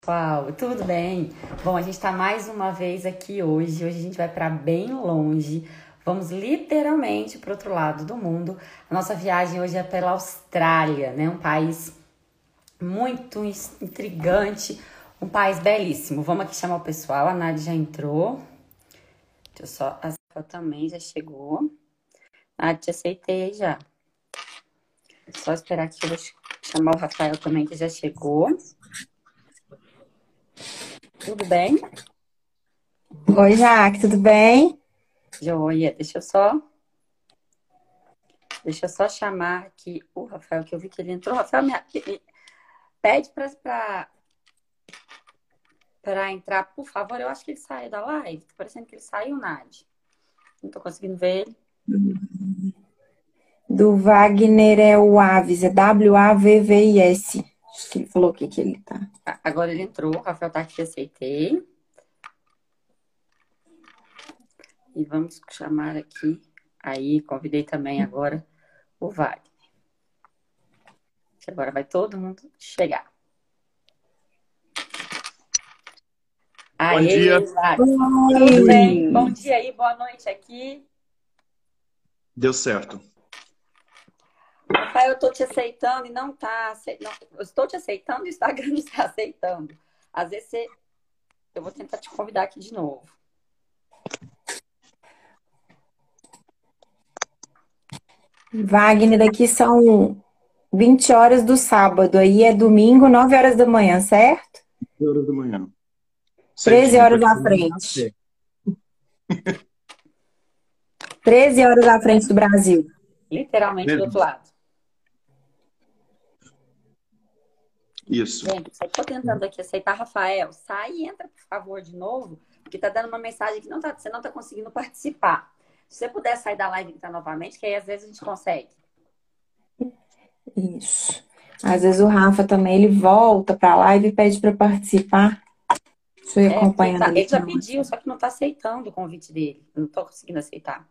pessoal, tudo bem? Bom, a gente está mais uma vez aqui hoje. Hoje a gente vai para bem longe. Vamos literalmente para outro lado do mundo. A nossa viagem hoje é pela Austrália, né? Um país muito intrigante, um país belíssimo. Vamos aqui chamar o pessoal. A Nádia já entrou. Deixa eu só. A também já chegou. Nádia, aceitei já. Só esperar aqui, eu vou chamar o Rafael também, que já chegou. Tudo bem? Oi, Jaque, tudo bem? Joia, deixa eu só. Deixa eu só chamar aqui o Rafael, que eu vi que ele entrou. Rafael, me, pede para para entrar, por favor. Eu acho que ele saiu da live. Tá parecendo que ele saiu, Nádia. Não tô conseguindo ver ele. Do Wagner é o Aves, é W-A-V-V-I-S. Acho que ele falou que, que ele tá. Agora ele entrou, o Rafael tá aqui, aceitei. E vamos chamar aqui, aí convidei também agora o Wagner. Que agora vai todo mundo chegar. Aê, Bom dia. Wagner. Tudo bem? Bom dia aí, boa noite aqui. Deu certo. Rafael, eu estou te aceitando e não está aceitando. Eu estou te aceitando e o Instagram não está aceitando. Às vezes você... eu vou tentar te convidar aqui de novo. Wagner, daqui são 20 horas do sábado, aí é domingo, 9 horas da manhã, certo? 9 horas da manhã. 13 horas à frente. 13 horas à frente do Brasil. Literalmente do outro lado. Isso. Gente, só estou tentando aqui aceitar, Rafael. Sai e entra, por favor, de novo, porque está dando uma mensagem que não tá, você não está conseguindo participar. Se você puder sair da live e entrar novamente, que aí às vezes a gente consegue. Isso. Às vezes o Rafa também, ele volta para a live e pede para participar. Deixa eu ir é, acompanhando. Tá, ele já pediu, só que não está aceitando o convite dele. não estou conseguindo aceitar.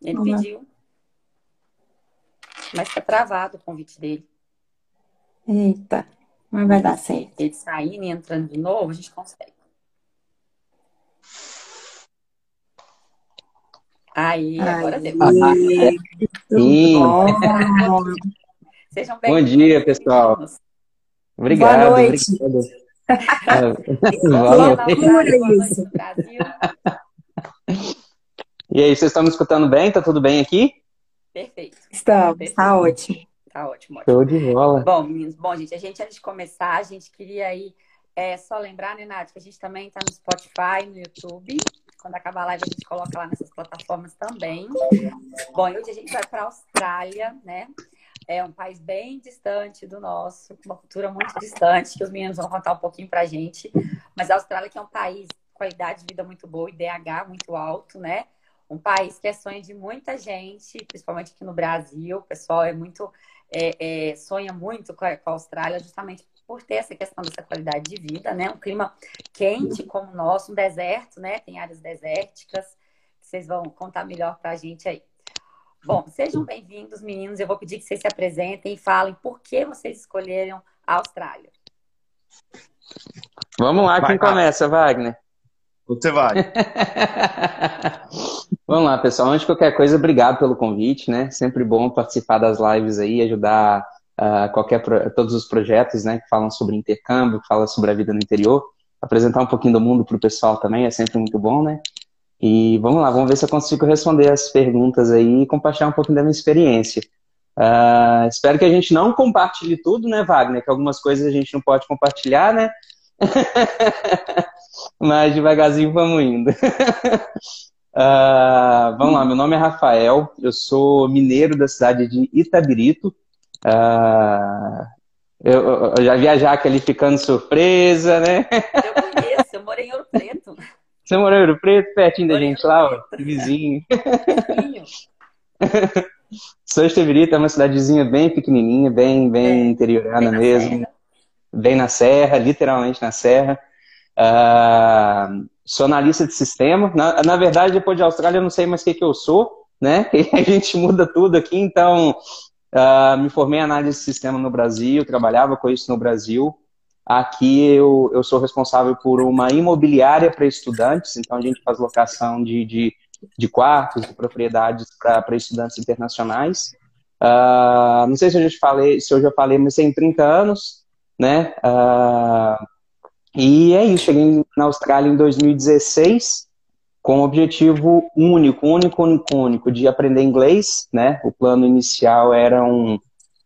Ele pediu. Mas está travado o convite dele. Eita, mas vai dar certo. Ele saindo e entrando de novo, a gente consegue. Aí, agora deu. Sejam bem Bom dia, pessoal. Obrigado. Boa noite. Boa noite. E aí, vocês estão me escutando bem? Tá tudo bem aqui? Perfeito. Estamos, está ótimo. Tá ótimo, ótimo. Show de bola. Bom, meninos, bom, gente, a gente, antes de começar, a gente queria aí é, só lembrar, né, Nath, que a gente também tá no Spotify, no YouTube. Quando acabar a live, a gente coloca lá nessas plataformas também. Bom, e hoje a gente vai para a Austrália, né? É um país bem distante do nosso, uma cultura muito distante, que os meninos vão contar um pouquinho pra gente. Mas a Austrália, que é um país qualidade de vida muito boa, IDH muito alto, né? Um país que é sonho de muita gente, principalmente aqui no Brasil. O pessoal é muito é, é, sonha muito com a, com a, Austrália justamente por ter essa questão dessa qualidade de vida, né? Um clima quente como o nosso, um deserto, né? Tem áreas desérticas que vocês vão contar melhor para a gente aí. Bom, sejam bem-vindos, meninos. Eu vou pedir que vocês se apresentem e falem por que vocês escolheram a Austrália. Vamos lá, quem começa, Wagner? Você vai. Vamos lá, pessoal. Antes de qualquer coisa, obrigado pelo convite, né? Sempre bom participar das lives aí, ajudar uh, qualquer todos os projetos, né, que falam sobre intercâmbio, que falam sobre a vida no interior. Apresentar um pouquinho do mundo para o pessoal também é sempre muito bom, né? E vamos lá, vamos ver se eu consigo responder as perguntas aí e compartilhar um pouquinho da minha experiência. Uh, espero que a gente não compartilhe tudo, né, Wagner? Que algumas coisas a gente não pode compartilhar, né? Mas devagarzinho vamos indo. uh, vamos lá, meu nome é Rafael, eu sou mineiro da cidade de Itabirito. Uh, eu, eu, já vi a Jaque ali ficando surpresa, né? Eu conheço, eu morei em Ouro Preto. Você morou em Ouro Preto, pertinho da gente lá, vizinho. Vizinho. Sou Estevirito, é uma cidadezinha bem pequenininha, bem, bem é, interiorana bem mesmo. Serra. Bem na serra, literalmente na serra. Uh, sou analista de sistema. Na, na, verdade, depois de Austrália, eu não sei mais o que, que eu sou, né? A gente muda tudo aqui, então uh, me formei em análise de sistema no Brasil, trabalhava com isso no Brasil. Aqui eu, eu sou responsável por uma imobiliária para estudantes, então a gente faz locação de, de, de quartos, de propriedades para estudantes internacionais. Uh, não sei se eu já falei, se eu já falei, mas tem 30 anos, né? Uh, e é isso, cheguei na Austrália em 2016 com o objetivo único, único, único, único, de aprender inglês, né? O plano inicial era um,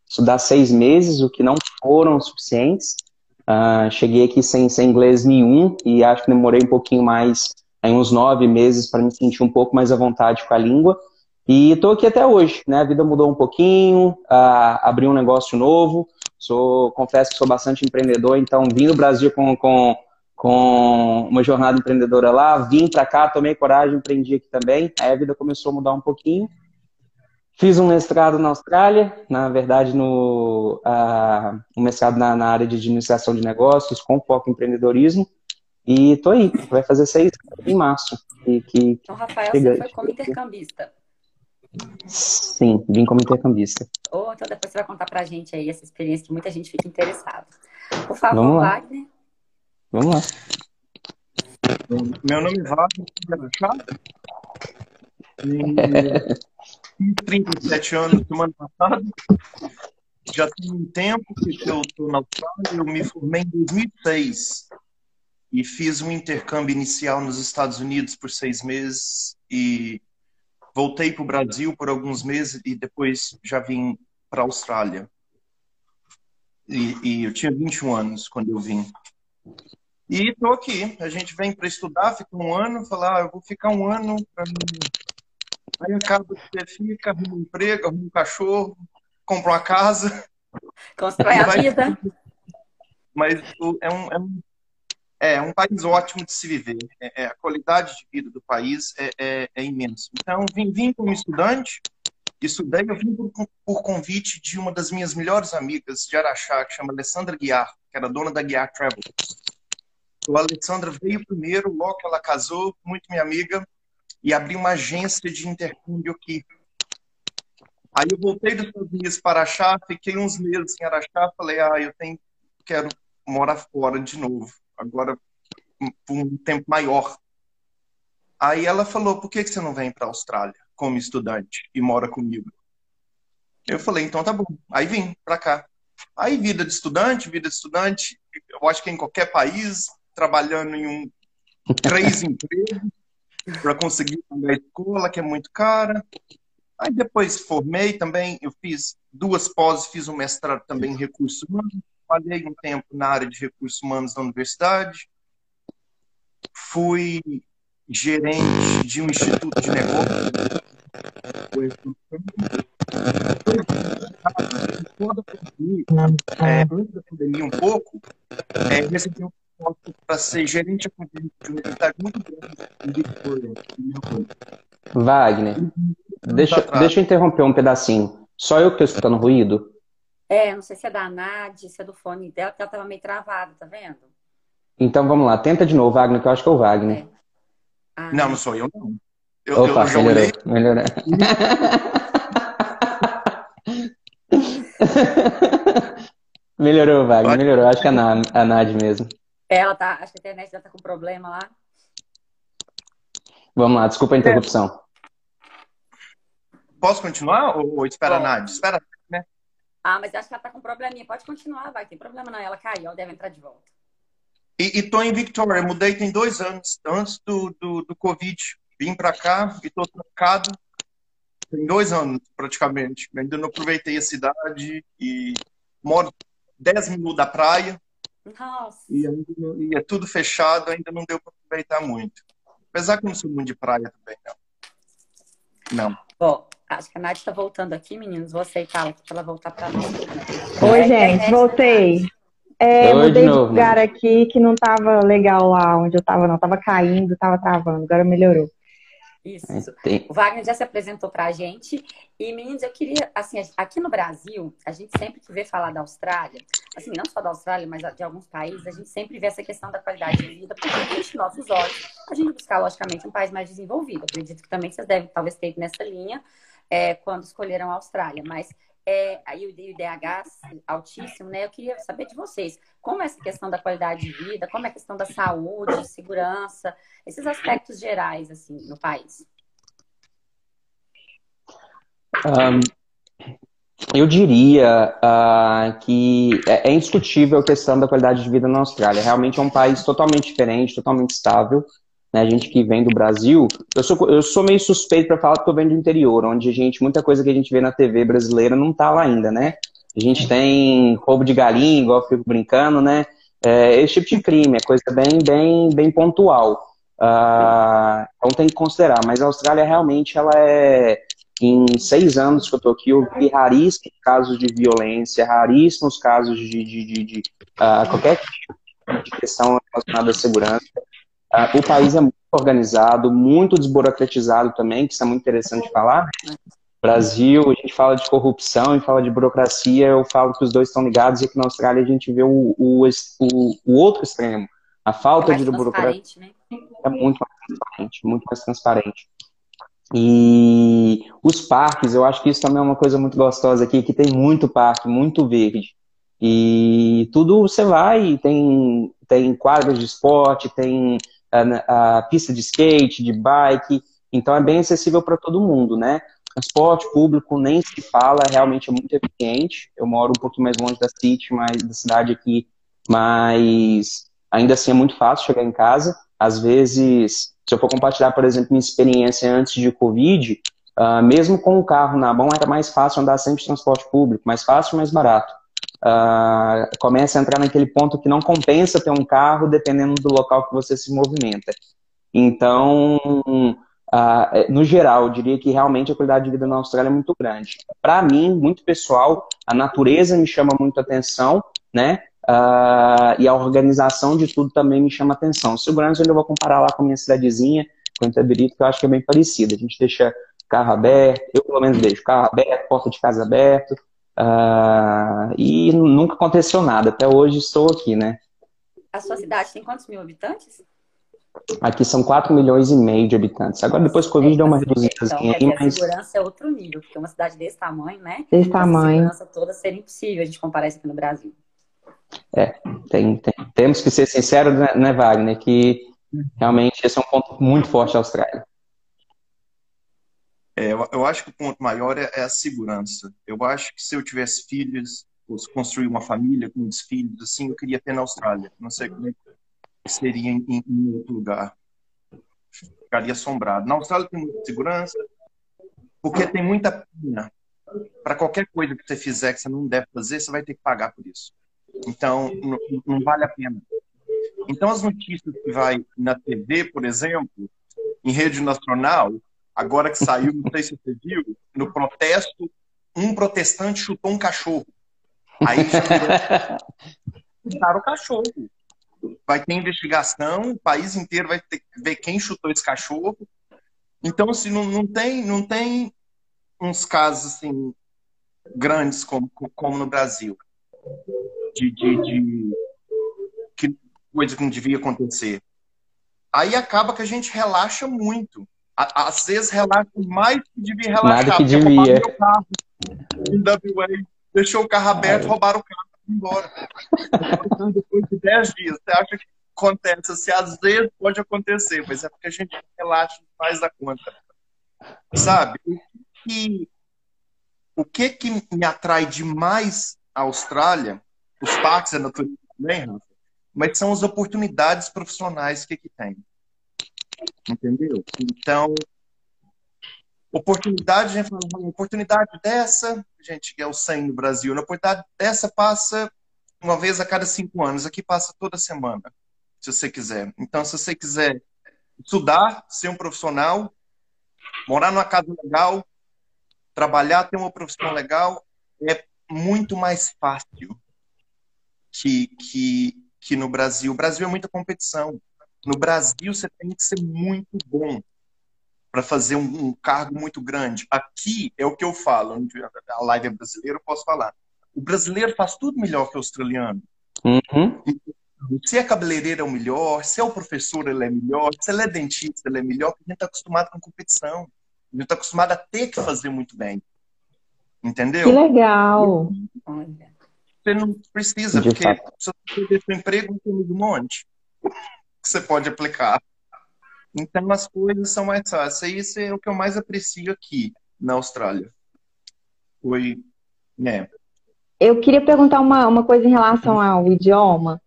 estudar seis meses, o que não foram suficientes. Uh, cheguei aqui sem, sem inglês nenhum e acho que demorei um pouquinho mais, aí uns nove meses, para me sentir um pouco mais à vontade com a língua. E estou aqui até hoje, né? A vida mudou um pouquinho, uh, abri um negócio novo. Sou, confesso que sou bastante empreendedor, então vim no Brasil com, com com uma jornada empreendedora lá, vim para cá, tomei coragem, empreendi aqui também. Aí a vida começou a mudar um pouquinho. Fiz um mestrado na Austrália, na verdade, no, uh, um mestrado na, na, área de administração de negócios, com foco em empreendedorismo. E tô aí, vai fazer seis em março. E, que, então, Rafael, você foi como intercambista. Sim, vim como intercambista. Oh, então depois você vai contar pra gente aí essa experiência que muita gente fica interessada. Por favor, Wagner. Vamos lá. Meu nome é Wagner Machado. Fiz 37 anos semana passada. Já tem um tempo que eu estou na Austrália. Eu me formei em 2006 e fiz um intercâmbio inicial nos Estados Unidos por seis meses e voltei para o Brasil por alguns meses e depois já vim para a Austrália. E, e, eu tinha 21 anos quando eu vim. E estou aqui. A gente vem para estudar, fica um ano, falar, ah, eu vou ficar um ano para Aí acaba que você fica, arruma um emprego, arruma um cachorro, compra uma casa. Constrói a vai... vida. Mas é um, é, um, é um país ótimo de se viver. É, é, a qualidade de vida do país é, é, é imensa. Então, vim, vim como estudante, estudei, eu vim por, por, convite de uma das minhas melhores amigas de Araxá, que chama Alessandra Guiar, que era dona da Guiar Travel. O Alessandra veio primeiro, logo que ela casou, muito minha amiga, e abri uma agência de intercâmbio aqui. Aí eu voltei dos Unidos para Araxá, fiquei uns meses em Araxá, falei, ah, eu tenho, quero morar fora de novo, agora por um tempo maior. Aí ela falou, por que você não vem para a Austrália como estudante e mora comigo? Eu falei, então tá bom. Aí vim para cá. Aí vida de estudante, vida de estudante, eu acho que em qualquer país, trabalhando em um três empregos, para conseguir pagar a escola, que é muito cara. Aí depois formei também, eu fiz duas pós, fiz um mestrado também em recursos humanos, trabalhei um tempo na área de recursos humanos da universidade, fui gerente de um instituto de negócios, toda a pandemia, é, da pandemia um pouco, é, recebi um para ser gerente de universidade muito grande Wagner, deixa, deixa eu interromper um pedacinho. Só eu que estou escutando ruído? É, não sei se é da Nádia, se é do fone dela, porque ela estava meio travada, tá vendo? Então vamos lá, tenta de novo, Wagner, que eu acho que é o Wagner. É. Ah, não, não sou eu, não. Eu, Opa, eu melhorou, melhorou. melhorou, Wagner, melhorou. Acho que é a Nádia mesmo. Ela tá, acho que a internet já tá com problema lá. Vamos lá, desculpa a interrupção. Posso continuar ou, espera a Nádia? Espera, né? Ah, mas acho que ela tá com probleminha. Pode continuar, vai. Tem problema não. Ela caiu, ela deve entrar de volta. E, e tô em Victoria. Mudei tem dois anos. Antes do, do, do Covid. Vim para cá e tô trancado. Tem dois anos, praticamente. Ainda não aproveitei a cidade e moro 10 minutos da praia. Nossa. E, e é tudo fechado, ainda não deu para aproveitar muito. Apesar que eu não sou muito de praia também, não. Não. Bom, acho que a Nath está voltando aqui, meninos. Vou aceitá-la para ela voltar para nós. Oi, gente, voltei. É, Oi, mudei de, novo, de lugar aqui que não tava legal lá onde eu tava, não. Tava caindo, tava travando. Agora melhorou. Isso. O Wagner já se apresentou para a gente. E, meninos, eu queria, assim, aqui no Brasil, a gente sempre que vê falar da Austrália, assim, não só da Austrália, mas de alguns países, a gente sempre vê essa questão da qualidade de vida, porque enche nossos olhos a gente buscar, logicamente, um país mais desenvolvido. Acredito que também vocês devem, talvez, ter nessa linha é, quando escolheram a Austrália. Mas é, aí o IDH altíssimo, né? Eu queria saber de vocês, como é essa questão da qualidade de vida, como é a questão da saúde, segurança, esses aspectos gerais, assim, no país. Um, eu diria uh, que é, é indiscutível a questão da qualidade de vida na Austrália. Realmente é um país totalmente diferente, totalmente estável. Né? A gente que vem do Brasil, eu sou, eu sou meio suspeito para falar que eu venho do interior, onde a gente, muita coisa que a gente vê na TV brasileira não tá lá ainda, né? A gente tem roubo de galinha, igual eu fico brincando, né? É, esse tipo de crime, é coisa bem, bem, bem pontual. Uh, então tem que considerar. Mas a Austrália realmente ela é em seis anos que eu estou aqui, eu vi raríssimos casos de violência, raríssimos casos de, de, de, de uh, qualquer tipo de questão relacionada à segurança. Uh, o país é muito organizado, muito desburocratizado também, que isso é muito interessante falar. Brasil, a gente fala de corrupção e fala de burocracia, eu falo que os dois estão ligados e aqui na Austrália a gente vê o, o, o, o outro extremo. A falta é de burocracia né? é muito mais transparente, muito mais transparente. E os parques, eu acho que isso também é uma coisa muito gostosa aqui, que tem muito parque, muito verde. E tudo você vai, tem, tem quadras de esporte, tem a, pista de skate, de bike, então é bem acessível para todo mundo, né? Transporte público nem se fala, realmente é muito eficiente. Eu moro um pouquinho mais longe da city, mas da cidade aqui, mas ainda assim é muito fácil chegar em casa. Às vezes se eu for compartilhar, por exemplo, minha experiência antes de Covid, uh, mesmo com o carro na mão, era mais fácil andar sempre de transporte público, mais fácil mais barato. Uh, começa a entrar naquele ponto que não compensa ter um carro dependendo do local que você se movimenta. Então, uh, no geral, eu diria que realmente a qualidade de vida na Austrália é muito grande. Para mim, muito pessoal, a natureza me chama muito atenção, né? Uh, e a organização de tudo também me chama atenção. Segurança eu vou comparar lá com a minha cidadezinha, com o Itabirito, que eu acho que é bem parecido. A gente deixa carro aberto, eu pelo menos deixo carro aberto, porta de casa aberto, uh, e nunca aconteceu nada. Até hoje estou aqui, né? A sua cidade tem quantos mil habitantes? Aqui são 4 milhões e meio de habitantes. Agora, depois do Covid, é, deu uma reduzida. Então, aí, mas... A segurança é outro nível, porque uma cidade desse tamanho, né? Desse tamanho. A segurança toda seria impossível a gente comparar isso aqui no Brasil. É, tem, tem, temos que ser sinceros, né, né, Wagner, que realmente esse é um ponto muito forte da Austrália. É, eu, eu, acho que o ponto maior é, é, a segurança. Eu acho que se eu tivesse filhos, ou construir uma família com muitos filhos, assim, eu queria ter na Austrália. Não sei como é seria em, em outro lugar. Ficaria assombrado. Na Austrália tem muita segurança, porque tem muita pena. Para qualquer coisa que você fizer que você não deve fazer, você vai ter que pagar por isso. Então, não, não vale a pena. Então, as notícias que vai na TV, por exemplo, em rede nacional, agora que saiu, não sei se você viu, no protesto, um protestante chutou um cachorro. Aí chutaram o cachorro. Vai ter investigação, o país inteiro vai ter que ver quem chutou esse cachorro. Então, assim, não, não, tem, não tem uns casos assim, grandes como, como no Brasil de, de, de que coisa que não devia acontecer. Aí acaba que a gente relaxa muito. Às vezes relaxa mais que devia relaxar. Nada que devia. Carro, deixou o carro aberto, é. roubaram o carro e embora. Depois de 10 dias, você acha que acontece? Assim, às vezes pode acontecer, mas é porque a gente relaxa mais da conta. Sabe? O que, o que, que me atrai demais à Austrália os parques é natureza também, mas são as oportunidades profissionais que aqui tem. Entendeu? Então, oportunidade, gente oportunidade dessa, gente, que é o 100 no Brasil, uma oportunidade dessa passa uma vez a cada cinco anos, aqui passa toda semana, se você quiser. Então, se você quiser estudar, ser um profissional, morar numa casa legal, trabalhar, ter uma profissão legal, é muito mais fácil que, que, que no Brasil. O Brasil é muita competição. No Brasil, você tem que ser muito bom para fazer um, um, cargo muito grande. Aqui é o que eu falo, a live é brasileira, eu posso falar. O brasileiro faz tudo melhor que o australiano. Uhum. Se é cabeleireiro é o melhor, se é o professor ele é melhor, se ele é dentista ele é melhor, porque a gente está acostumado com competição. A gente está acostumado a ter que fazer muito bem. Entendeu? Que legal! Você não precisa, De porque fato. se você perder seu emprego, tem um monte que você pode aplicar. Então as coisas são mais fáceis. Isso é o que eu mais aprecio aqui na Austrália. Foi, né? Eu queria perguntar uma, uma coisa em relação ao idioma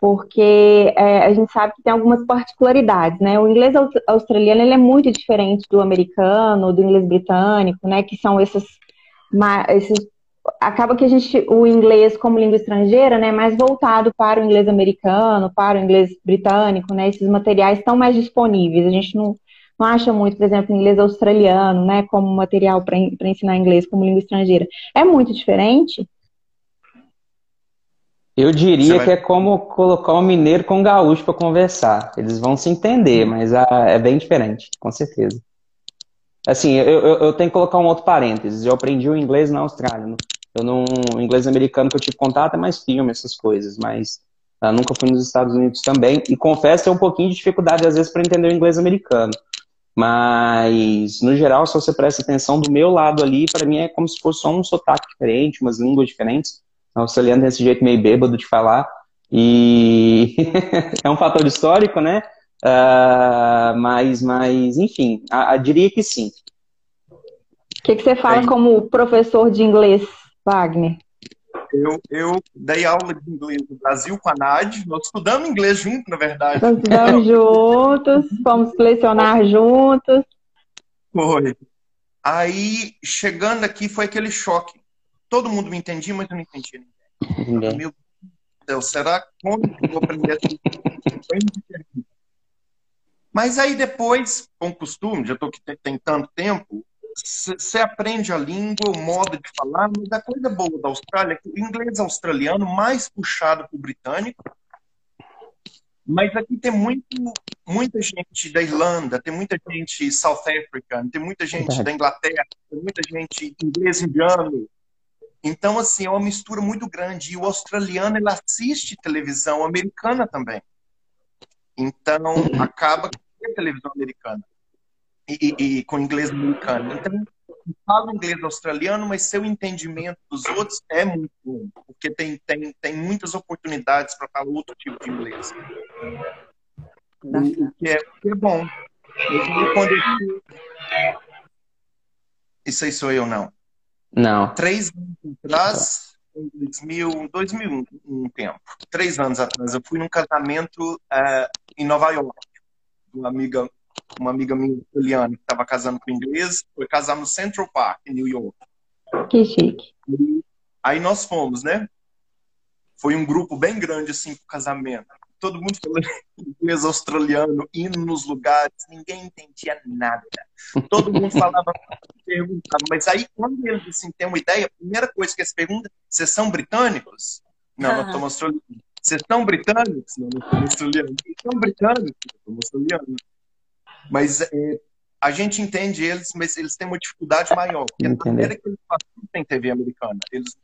porque é, a gente sabe que tem algumas particularidades, né? O inglês australiano ele é muito diferente do americano, do inglês britânico, né? Que são esses, esses acaba que a gente o inglês como língua estrangeira, né? Mais voltado para o inglês americano, para o inglês britânico, né? Esses materiais estão mais disponíveis. A gente não, não acha muito, por exemplo, inglês australiano, né? Como material para ensinar inglês como língua estrangeira. É muito diferente. Eu diria vai... que é como colocar um mineiro com um gaúcho para conversar. Eles vão se entender, hum. mas ah, é bem diferente, com certeza. Assim, eu, eu, eu, tenho que colocar um outro parênteses. Eu aprendi o inglês na Austrália. Eu não, o inglês americano que eu tive contato é mais filme, essas coisas, mas uh, nunca fui nos Estados Unidos também. E confesso ter um pouquinho de dificuldade às vezes para entender o inglês americano. Mas, no geral, se você presta atenção do meu lado ali, para mim é como se fosse só um sotaque diferente, umas línguas diferentes. O australiano tem esse jeito meio bêbado de falar. E é um fator histórico, né? Uh, mas, mas, enfim, a, a, diria que sim. O que, que você fala como professor de inglês, Wagner? Eu, eu dei aula de inglês no Brasil com a NAD. Nós estudamos inglês junto, na verdade. Nós estudamos juntos, fomos selecionar juntos. Foi. Aí, chegando aqui, foi aquele choque todo mundo me entendia, mas eu não entendia ninguém. Meu Deus, será como eu vou aprender tudo? Mas aí depois, com costume, já estou aqui tem tanto tempo, você aprende a língua, o modo de falar, mas a coisa boa da Austrália é que o inglês australiano mais puxado para o britânico, mas aqui tem muito, muita gente da Irlanda, tem muita gente South African, tem muita gente da Inglaterra, tem muita gente inglês indiano, então, assim, é uma mistura muito grande. E o australiano, ele assiste televisão americana também. Então, acaba com a televisão americana. E, e, e, com inglês americano. Então, fala inglês australiano, mas seu entendimento dos outros é muito bom. Porque tem, tem, tem muitas oportunidades para falar outro tipo de inglês. O que é, que é bom. Eu, quando eu... Isso aí sou eu, não. Não. Três anos atrás, em 2000, 2001, um tempo, três anos atrás, eu fui num casamento uh, em Nova York. Uma amiga, uma amiga minha italiana que estava casando com inglês, foi casar no Central Park, em New York. Que chique. E, aí nós fomos, né? Foi um grupo bem grande, assim, pro casamento todo mundo falando inglês australiano, indo nos lugares, ninguém entendia nada. Todo mundo falava, perguntava, mas aí quando eles assim, têm uma ideia, a primeira coisa que eles perguntam, vocês são britânicos? Não, nós somos australianos. Vocês são britânicos? Não, nós somos australianos. Vocês são britânicos? Nós somos australianos. Mas é, a gente entende eles, mas eles têm uma dificuldade maior. Porque a maneira que eles assistem TV americana, eles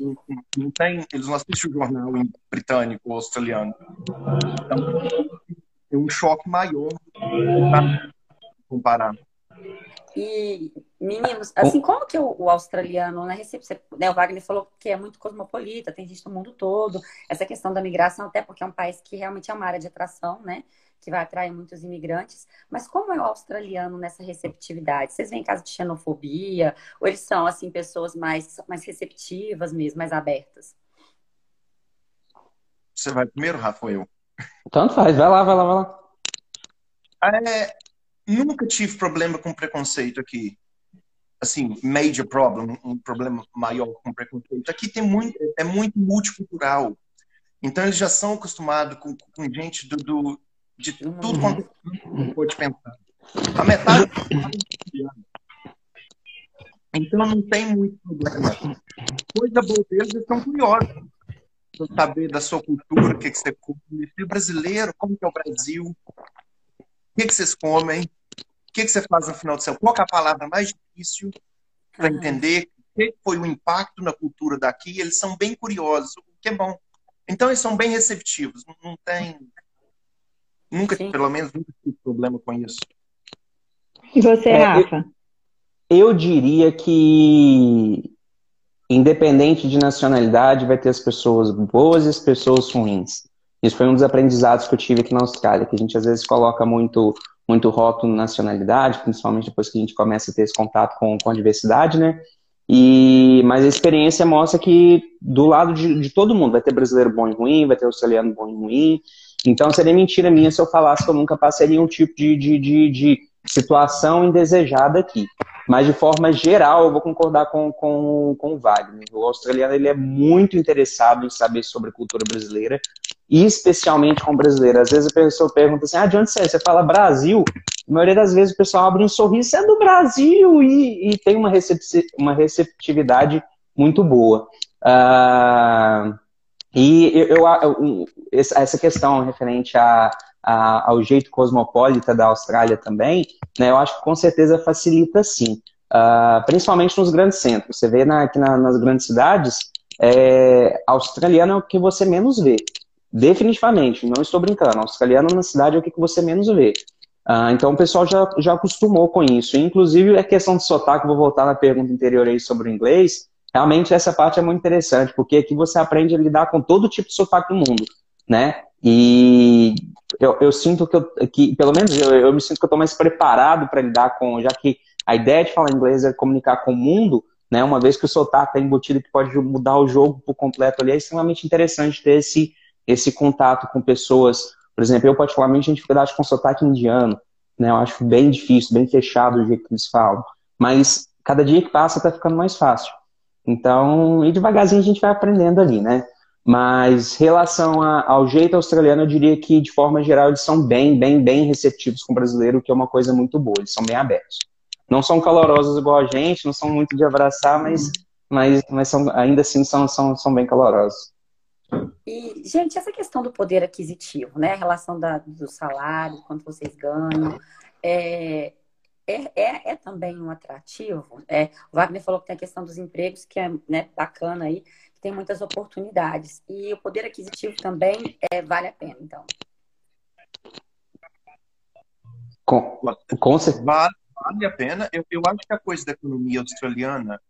não, não tem, eles não assistem o jornal britânico ou australiano. Então, é um choque maior para comparar. E, meninos, assim, como que o, o australiano, né, né, o Wagner falou que é muito cosmopolita, tem gente no mundo todo, essa questão da migração, até porque é um país que realmente é uma área de atração, né? Que vai atrair muitos imigrantes. Mas como é o australiano nessa receptividade? Vocês veem caso de xenofobia? Ou eles são, assim, pessoas mais, mais receptivas mesmo, mais abertas? Você vai primeiro, Rafael? Tanto faz, vai lá, vai lá, vai lá. É, nunca tive problema com preconceito aqui. Assim, major problem, um problema maior com preconceito. Aqui tem muito, é muito multicultural. Então eles já são acostumados com, com gente do, do, de tudo quanto pode pensar. A metade então não tem muito problema. Coisa boa deles, eles estão curiosos para saber da sua cultura, o que, que você come. É brasileiro, como que é o Brasil? O que, que vocês comem? O que, que você faz no final de semana? Qual é a palavra mais difícil para entender o que foi o impacto na cultura daqui? Eles são bem curiosos, o que é bom. Então eles são bem receptivos, não tem Nunca, Sim. pelo menos, nunca tive problema com isso. E você, é, Rafa? eu diria que, independente de nacionalidade, vai ter as pessoas boas e as pessoas ruins. Isso foi um dos aprendizados que eu tive aqui na Austrália, que a gente às vezes coloca muito muito rótulo nacionalidade, principalmente depois que a gente começa a ter esse contato com, com a diversidade, né? E, mas a experiência mostra que do lado de, de todo mundo vai ter brasileiro bom e ruim, vai ter australiano bom e ruim. Então seria mentira minha se eu falasse que eu nunca passei nenhum tipo de, de, de, de situação indesejada aqui. Mas de forma geral, eu vou concordar com, com, com o Wagner. O australiano ele é muito interessado em saber sobre a cultura brasileira, e especialmente com o brasileiro. Às vezes a pessoa pergunta assim: ah, de onde você é? Você fala Brasil. A maioria das vezes o pessoal abre um sorriso, é do Brasil, e, e tem uma, uma receptividade muito boa. Uh, e eu, eu, essa questão referente a, a, ao jeito cosmopolita da Austrália também, né, eu acho que com certeza facilita sim. Uh, principalmente nos grandes centros. Você vê na, aqui na, nas grandes cidades, é, australiano é o que você menos vê. Definitivamente, não estou brincando. Australiano na cidade é o que você menos vê. Uh, então o pessoal já, já acostumou com isso. Inclusive, a questão de sotaque, vou voltar na pergunta anterior aí sobre o inglês. Realmente essa parte é muito interessante, porque aqui você aprende a lidar com todo tipo de sotaque do mundo, né? E eu, eu sinto que, eu, que, pelo menos eu, eu me sinto que eu estou mais preparado para lidar com, já que a ideia de falar inglês é comunicar com o mundo, né? Uma vez que o sotaque está embutido que pode mudar o jogo por completo ali, é extremamente interessante ter esse, esse contato com pessoas. Por exemplo, eu particularmente tenho dificuldade com sotaque indiano, né? Eu acho bem difícil, bem fechado o jeito que eles falam. Mas cada dia que passa está ficando mais fácil. Então, e devagarzinho a gente vai aprendendo ali, né? Mas relação a, ao jeito australiano, eu diria que, de forma geral, eles são bem, bem, bem receptivos com o brasileiro, que é uma coisa muito boa. Eles são bem abertos. Não são calorosos igual a gente, não são muito de abraçar, mas, mas, mas são, ainda assim são, são, são bem calorosos. E, gente, essa questão do poder aquisitivo, né? A relação da, do salário, quanto vocês ganham, é, é, é, é, também um atrativo. É, o Wagner falou que tem a questão dos empregos, que é né, bacana aí, que tem muitas oportunidades. E o poder aquisitivo também é, vale a pena, então. Com, com certeza. Vale, vale a pena. Eu, eu acho que a coisa da economia australiana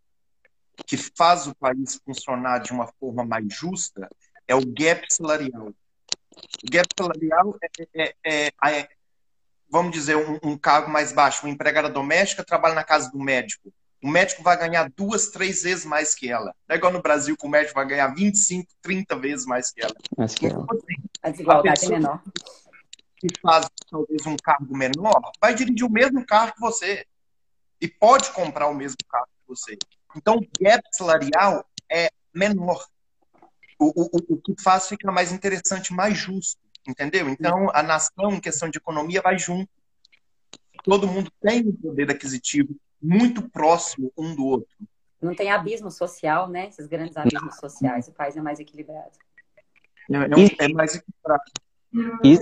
que faz o país funcionar de uma forma mais justa é o gap salarial. O gap salarial é, é, é, é vamos dizer, um, um, cargo mais baixo. Uma empregada doméstica trabalha na casa do médico. O médico vai ganhar duas, três vezes mais que ela. Não é igual no Brasil que o médico vai ganhar 25, 30 vezes mais que ela. Mais que ela. Então, assim, a desigualdade a é menor. Que faz talvez um cargo menor, vai dirigir o mesmo carro que você. E pode comprar o mesmo carro que você. Então, o gap salarial é menor. O, o, o que faz fica mais interessante, mais justo, entendeu? Então, a nação, em questão de economia, vai junto. Todo mundo tem um poder aquisitivo muito próximo um do outro. Não tem abismo social, né? Esses grandes abismos Não. sociais. O país é mais equilibrado. É, é, um, é mais equilibrado. E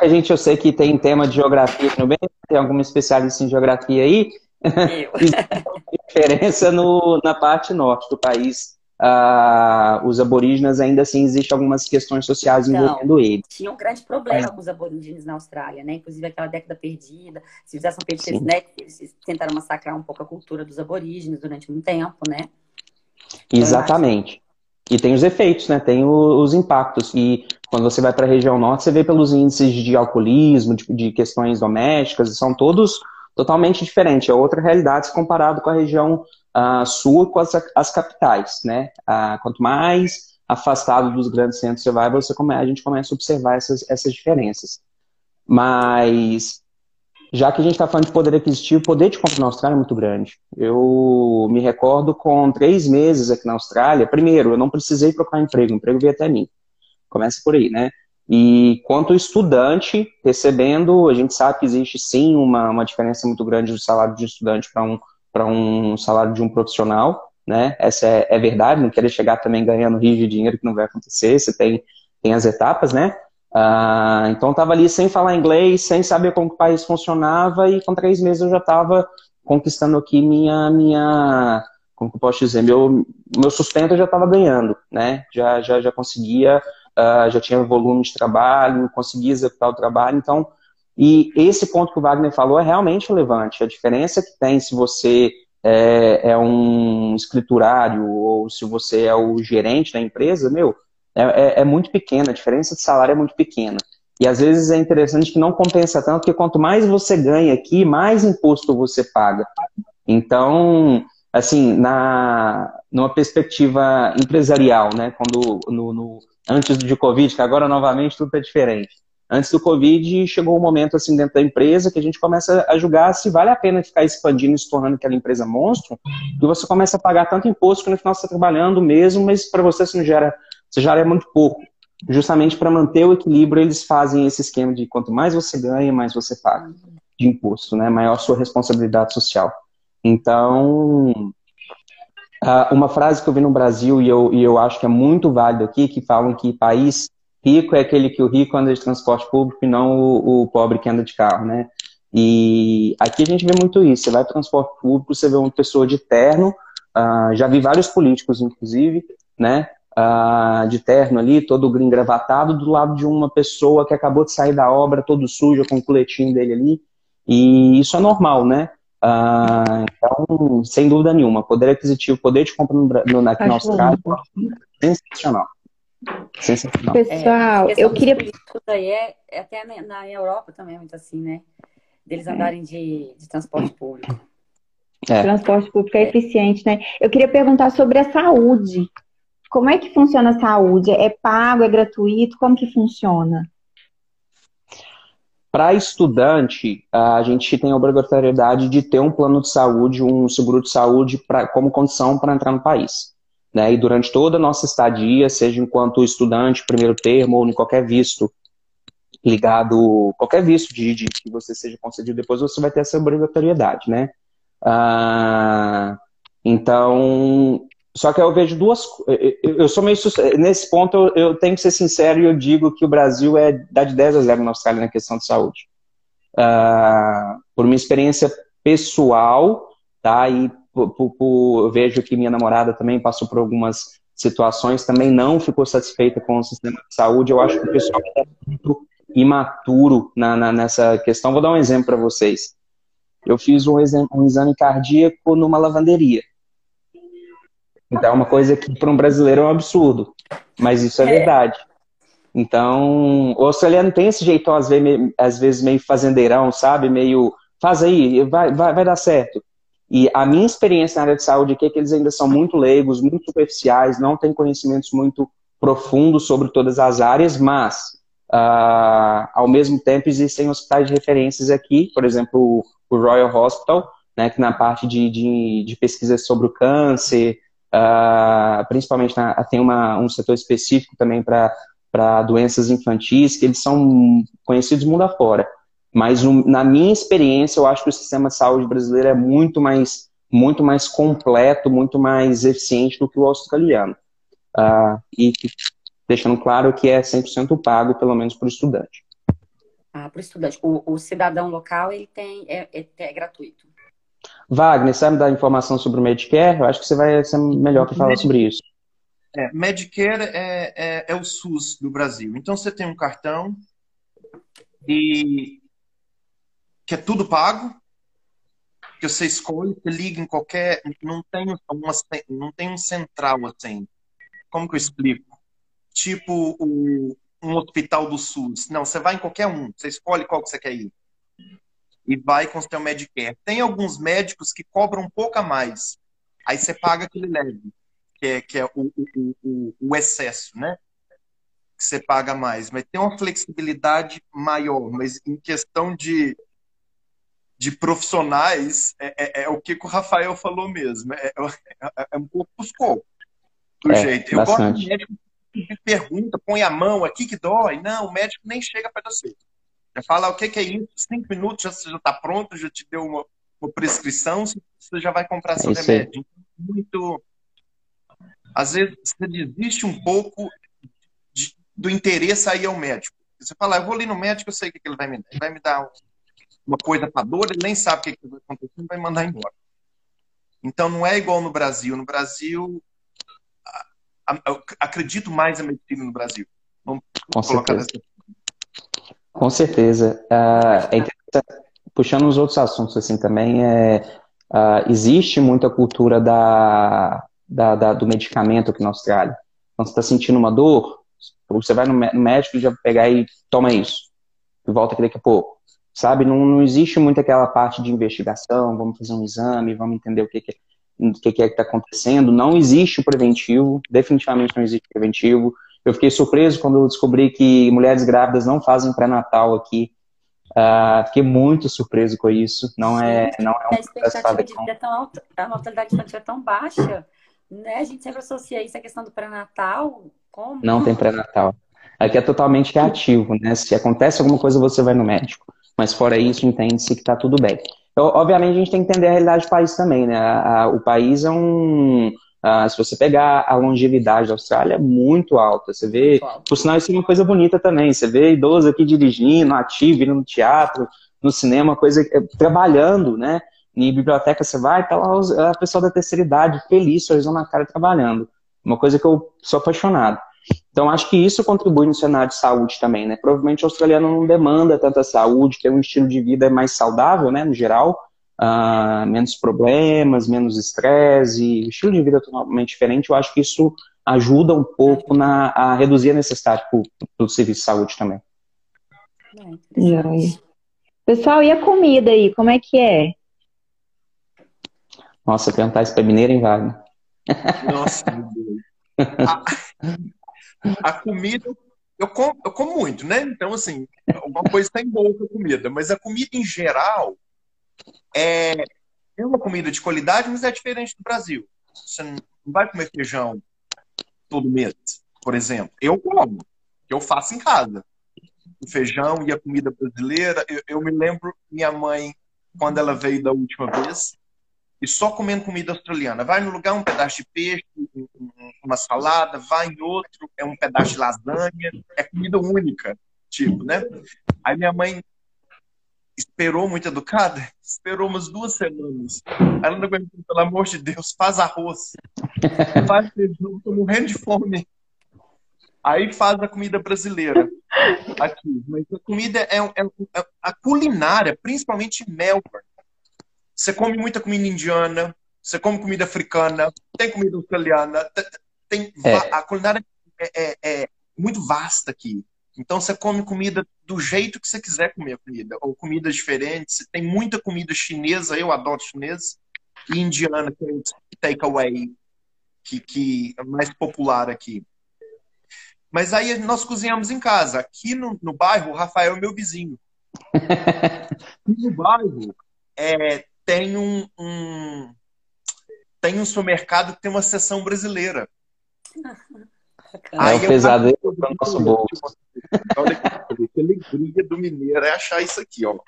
a gente, eu sei que tem tema de geografia também, tem alguma especialista em geografia aí? diferença no, na parte norte do país. Uh, os aborígenes ainda assim existem algumas questões sociais então, envolvendo eles. Tinha um grande problema é. com os aborígenes na Austrália, né? Inclusive aquela década perdida, civilização perdida, né? Eles tentaram massacrar um pouco a cultura dos aborígenes durante um tempo, né? Então, Exatamente. E tem os efeitos, né? Tem os impactos. E quando você vai para a região norte, você vê pelos índices de alcoolismo, de, de questões domésticas, são todos totalmente diferente, é outra realidade se comparado com a região uh, sul, com as, as capitais, né? Quanto mais afastado dos grandes centros você vai, você come, a gente começa a observar essas, essas diferenças. Mas, já que a gente está falando de poder aquisitivo, o poder de compra na Austrália é muito grande. Eu me recordo com três meses aqui na Austrália, primeiro, eu não precisei procurar emprego, o emprego veio até mim. Começa por aí, né? E quanto estudante recebendo, a gente sabe que existe sim uma, uma diferença muito grande do salário de estudante para um, um salário de um profissional, né? Essa é, é, verdade, não querer chegar também ganhando rios de dinheiro que não vai acontecer, você tem, tem as etapas, né? Ah, então estava ali sem falar inglês, sem saber como o país funcionava e com três meses eu já estava conquistando aqui minha minha como que eu posso dizer meu meu sustento eu já estava ganhando, né? Já já já conseguia uh, já tinha volume de trabalho, conseguia executar o trabalho. Então, e esse ponto que o Wagner falou é realmente relevante. A diferença que tem se você é, é um escriturário ou se você é o gerente da empresa, meu, é, é, é muito pequena, a diferença de salário é muito pequena. E às vezes é interessante que não compensa tanto, porque quanto mais você ganha aqui, mais imposto você paga. Então, assim, na, numa perspectiva empresarial, né, quando no, no antes de Covid, que agora novamente tudo está diferente. Antes do Covid, chegou um momento assim dentro da empresa que a gente começa a julgar se vale a pena ficar expandindo e se tornando aquela empresa monstro, e você começa a pagar tanto imposto que no final você está trabalhando mesmo, mas para você você não gera, você gera muito pouco. Justamente para manter o equilíbrio, eles fazem esse esquema de quanto mais você ganha, mais você paga de imposto, né? Maior sua responsabilidade social. Então, uma frase que eu vi no Brasil e eu, e eu acho que é muito válido aqui, que falam que país rico é aquele que o rico anda de transporte público e não o, o pobre que anda de carro, né? E aqui a gente vê muito isso. Você vai para transporte público, você vê uma pessoa de terno, uh, já vi vários políticos, inclusive, né? Uh, de terno ali, todo engravatado, do lado de uma pessoa que acabou de sair da obra, todo sujo, com o coletinho dele ali. E isso é normal, né? Uh, então, sem dúvida nenhuma, poder aquisitivo, poder de compra no, no, aqui na Austrália, sensacional. Sensacional. Pessoal, é, eu queria. Aí é, é, até na Europa também é muito assim, né? Deles andarem de, de transporte público. É. Transporte público é, é eficiente, né? Eu queria perguntar sobre a saúde. Como é que funciona a saúde? É pago, é gratuito? Como que funciona? Para estudante, a gente tem a obrigatoriedade de ter um plano de saúde, um seguro de saúde pra, como condição para entrar no país. Né? E durante toda a nossa estadia, seja enquanto estudante, primeiro termo, ou em qualquer visto ligado, qualquer visto de, de que você seja concedido depois, você vai ter essa obrigatoriedade, né? Ah, então, só que eu vejo duas. Eu sou meio. Nesse ponto, eu, tenho que ser sincero e eu digo que o Brasil é dá de 10 a 0 na Austrália na questão de saúde. Uh, por minha experiência pessoal, tá? E eu vejo que minha namorada também passou por algumas situações, também não ficou satisfeita com o sistema de saúde. Eu acho que o pessoal é muito imaturo na, na, nessa questão. Vou dar um exemplo para vocês. Eu fiz um, um exame cardíaco numa lavanderia. Então é uma coisa que para um brasileiro é um absurdo, mas isso é, é. verdade. Então, o australiano tem esse jeitão, às vezes, às vezes meio fazendeirão, sabe? Meio, faz aí, vai, vai, vai dar certo. E a minha experiência na área de saúde aqui é que eles ainda são muito leigos, muito superficiais, não têm conhecimentos muito profundos sobre todas as áreas, mas, uh, ao mesmo tempo, existem hospitais de referências aqui, por exemplo, o Royal Hospital, né, que na parte de, de, de pesquisa sobre o câncer, uh, principalmente na, tem uma, um setor específico também para doenças infantis, que eles são conhecidos mundo afora. Mas um, na minha experiência, eu acho que o sistema de saúde brasileiro é muito mais, muito mais completo, muito mais eficiente do que o australiano. Uh, e deixando claro que é 100% pago, pelo menos para o estudante. Ah, para o estudante. O, cidadão local ele tem é, é, é gratuito. Wagner, sabe dar informação sobre o Medicare? Eu acho que você vai ser melhor para falar sobre isso. É, Medicare é, é, é, o SUS do Brasil. Então você tem um cartão e que é tudo pago, que você escolhe, você liga em qualquer. Não tem, uma, não tem um central assim. Como que eu explico? Tipo o, um hospital do SUS. Não, você vai em qualquer um, você escolhe qual que você quer ir e vai com o seu Medicare. Tem alguns médicos que cobram um pouco a mais. Aí você paga aquele leve, que é, que é o, o, o, o excesso, né? Que você paga mais. Mas tem uma flexibilidade maior. Mas em questão de, de profissionais, é, é, é o que o Rafael falou mesmo. É, é, é um pouco escopo do é, jeito. Eu bastante. gosto de médico que pergunta, põe a mão aqui que dói. Não, o médico nem chega para você. Já fala o que, que é isso, cinco minutos já, já está pronto, já te deu uma, uma prescrição, você já vai comprar seu é remédio. Então, muito. Às vezes você desiste um pouco de, do interesse aí ao médico. Você fala, eu vou ali no médico, eu sei o que, que ele vai me dar. Ele vai me dar uma coisa para dor, ele nem sabe o que, que vai acontecer, ele vai mandar embora. Então não é igual no Brasil. No Brasil, acredito mais na medicina no Brasil. Vamos Com colocar certeza. dessa com certeza. Uh, é puxando os outros assuntos assim também, é, uh, existe muita cultura da, da, da, do medicamento aqui na Austrália. Então, você está sentindo uma dor, você vai no médico e já pegar e toma isso. E volta aqui daqui a pouco. Sabe? Não, não existe muito aquela parte de investigação, vamos fazer um exame, vamos entender o que, que, o que, que é que está acontecendo. Não existe o preventivo, definitivamente não existe preventivo. Eu fiquei surpreso quando eu descobri que mulheres grávidas não fazem pré-natal aqui. Uh, fiquei muito surpreso com isso. Não é, não é um a expectativa de vida é tão alta, a mortalidade infantil é tão baixa, né? A gente sempre associa isso à questão do pré-natal. Como? Não tem pré-natal. Aqui é totalmente reativo, né? Se acontece alguma coisa, você vai no médico. Mas fora isso, entende-se que está tudo bem. Então, obviamente, a gente tem que entender a realidade do país também, né? A, a, o país é um. Se você pegar a longevidade da Austrália, é muito alta. Você vê. Por sinal, isso é uma coisa bonita também. Você vê idoso aqui dirigindo, ativo, indo no teatro, no cinema, coisa. Trabalhando, né? Em biblioteca você vai, tá lá a pessoa da terceira idade, feliz, sorrisão na cara, trabalhando. Uma coisa que eu sou apaixonado. Então, acho que isso contribui no cenário de saúde também, né? Provavelmente o australiano não demanda tanta saúde, tem um estilo de vida mais saudável, né, no geral, uh, menos problemas, menos estresse, estilo de vida totalmente diferente. Eu acho que isso ajuda um pouco na, a reduzir a necessidade do serviço de saúde também. É, Pessoal, e a comida aí, como é que é? Nossa, perguntar isso para mineiro, hein, Wagner? Nossa, meu Deus. A comida, eu como, eu como muito, né? Então, assim, alguma coisa está em boa a comida. Mas a comida, em geral, é, é uma comida de qualidade, mas é diferente do Brasil. Você não vai comer feijão todo mês, por exemplo. Eu como, eu faço em casa. O feijão e a comida brasileira. Eu, eu me lembro minha mãe, quando ela veio da última vez, e só comendo comida australiana. Vai no lugar um pedaço de peixe, uma salada, vai em outro, é um pedaço de lasanha, é comida única, tipo, né? Aí minha mãe esperou muito educada, esperou umas duas semanas. Ela não aguentou, pelo amor de Deus, faz arroz, faz feijão, tô morrendo de fome. Aí faz a comida brasileira aqui. Mas a comida é, é, é a culinária, principalmente Melbourne você come muita comida indiana, você come comida africana, tem comida australiana, tem, é. a culinária é, é, é, muito vasta aqui. Então você come comida do jeito que você quiser comer comida, ou comidas diferentes. Tem muita comida chinesa, eu adoro chinês, e indiana, que é o takeaway, que, que é mais popular aqui. Mas aí nós cozinhamos em casa. Aqui no, no bairro, o Rafael é meu vizinho. no bairro, é, tem um, um tem um supermercado que tem uma seção brasileira. Aí é o pesadelo do nosso bolso. Que alegria do mineiro é achar isso aqui, ó.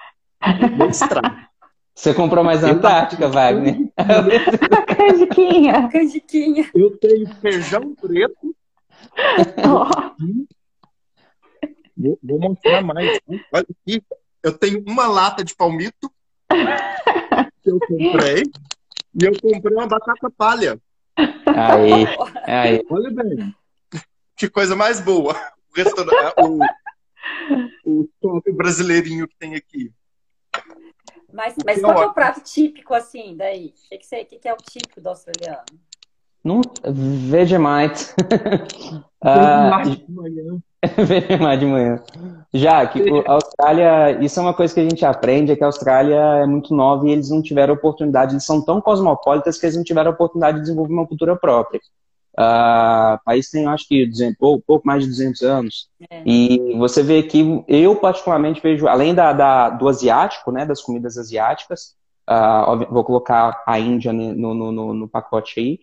Você comprou mais na Antártica, Wagner? Canjiquinha. Canjiquinha. Eu tenho feijão preto. Oh. Vou, vou mostrar mais. Olha aqui. Eu tenho uma lata de palmito que eu comprei. E eu comprei uma batata palha. Aí, aí. Olha bem. Que coisa mais boa. O, restaurante, o, o top brasileirinho que tem aqui. Mas, mas qual é o prato típico, assim, daí? O que, que, você, que, que é o típico do australiano? Não, Vegemite. ah, de manhã. Vegemite de manhã. Já que a Austrália, isso é uma coisa que a gente aprende, é que a Austrália é muito nova e eles não tiveram oportunidade, eles são tão cosmopolitas que eles não tiveram oportunidade de desenvolver uma cultura própria. Uh, o país tem, acho que, 200, pouco, pouco mais de 200 anos. É. E você vê que eu, particularmente, vejo, além da, da do asiático, né, das comidas asiáticas, uh, vou colocar a Índia no, no, no, no pacote aí,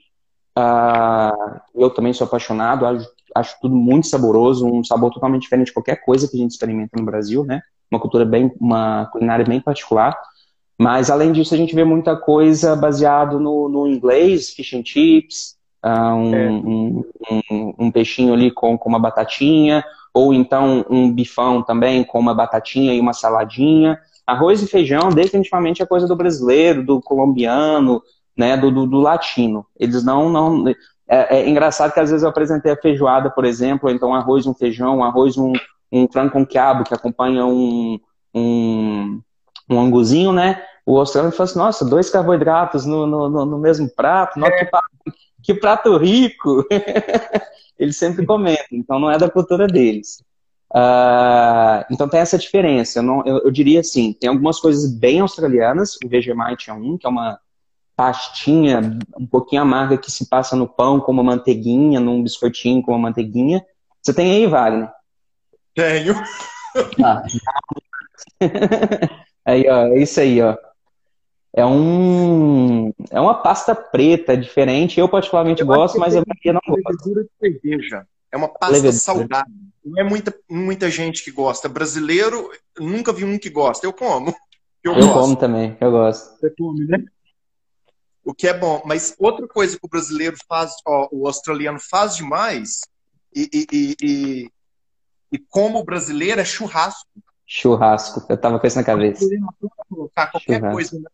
Uh, eu também sou apaixonado, acho, acho, tudo muito saboroso, um sabor totalmente diferente de qualquer coisa que a gente experimenta no Brasil, né? Uma cultura bem, uma culinária bem particular. Mas além disso, a gente vê muita coisa baseado no, no inglês, fish and chips, uh, um, é. um, um, um, peixinho ali com, com uma batatinha, ou então um bifão também com uma batatinha e uma saladinha. Arroz e feijão, definitivamente é coisa do brasileiro, do colombiano, né, do, do, do latino. Eles não, não é, é, engraçado que às vezes eu apresentei a feijoada, por exemplo, então arroz, um feijão, arroz, um, um frango com quiabo que acompanha um, um, um anguzinho, né? O australiano fala assim, nossa, dois carboidratos no, no, no mesmo prato, nossa, que, prato, que prato rico. Eles sempre comentam, então não é da cultura deles. Uh, então tem essa diferença. Eu, não, eu, eu, diria assim, tem algumas coisas bem australianas. O Vegemite é um, que é uma pastinha um pouquinho amarga que se passa no pão com uma manteiguinha, num biscoitinho com uma manteiguinha. Você tem aí, Wagner? Tenho. Ah. aí, ó, é isso aí, ó. É um é uma pasta preta diferente. Eu particularmente eu gosto, mas a maioria não gosta. de cerveja. É uma pasta levedura. salgada. Não é muita, muita gente que gosta. Brasileiro, nunca vi um que gosta. Eu como. Eu, eu como também, eu gosto. Você come, né? O que é bom. Mas outra coisa que o brasileiro faz, ó, o australiano faz demais, e, e, e, e, como brasileiro é churrasco. Churrasco, eu tava com isso na cabeça. Colocar qualquer churrasco. coisa na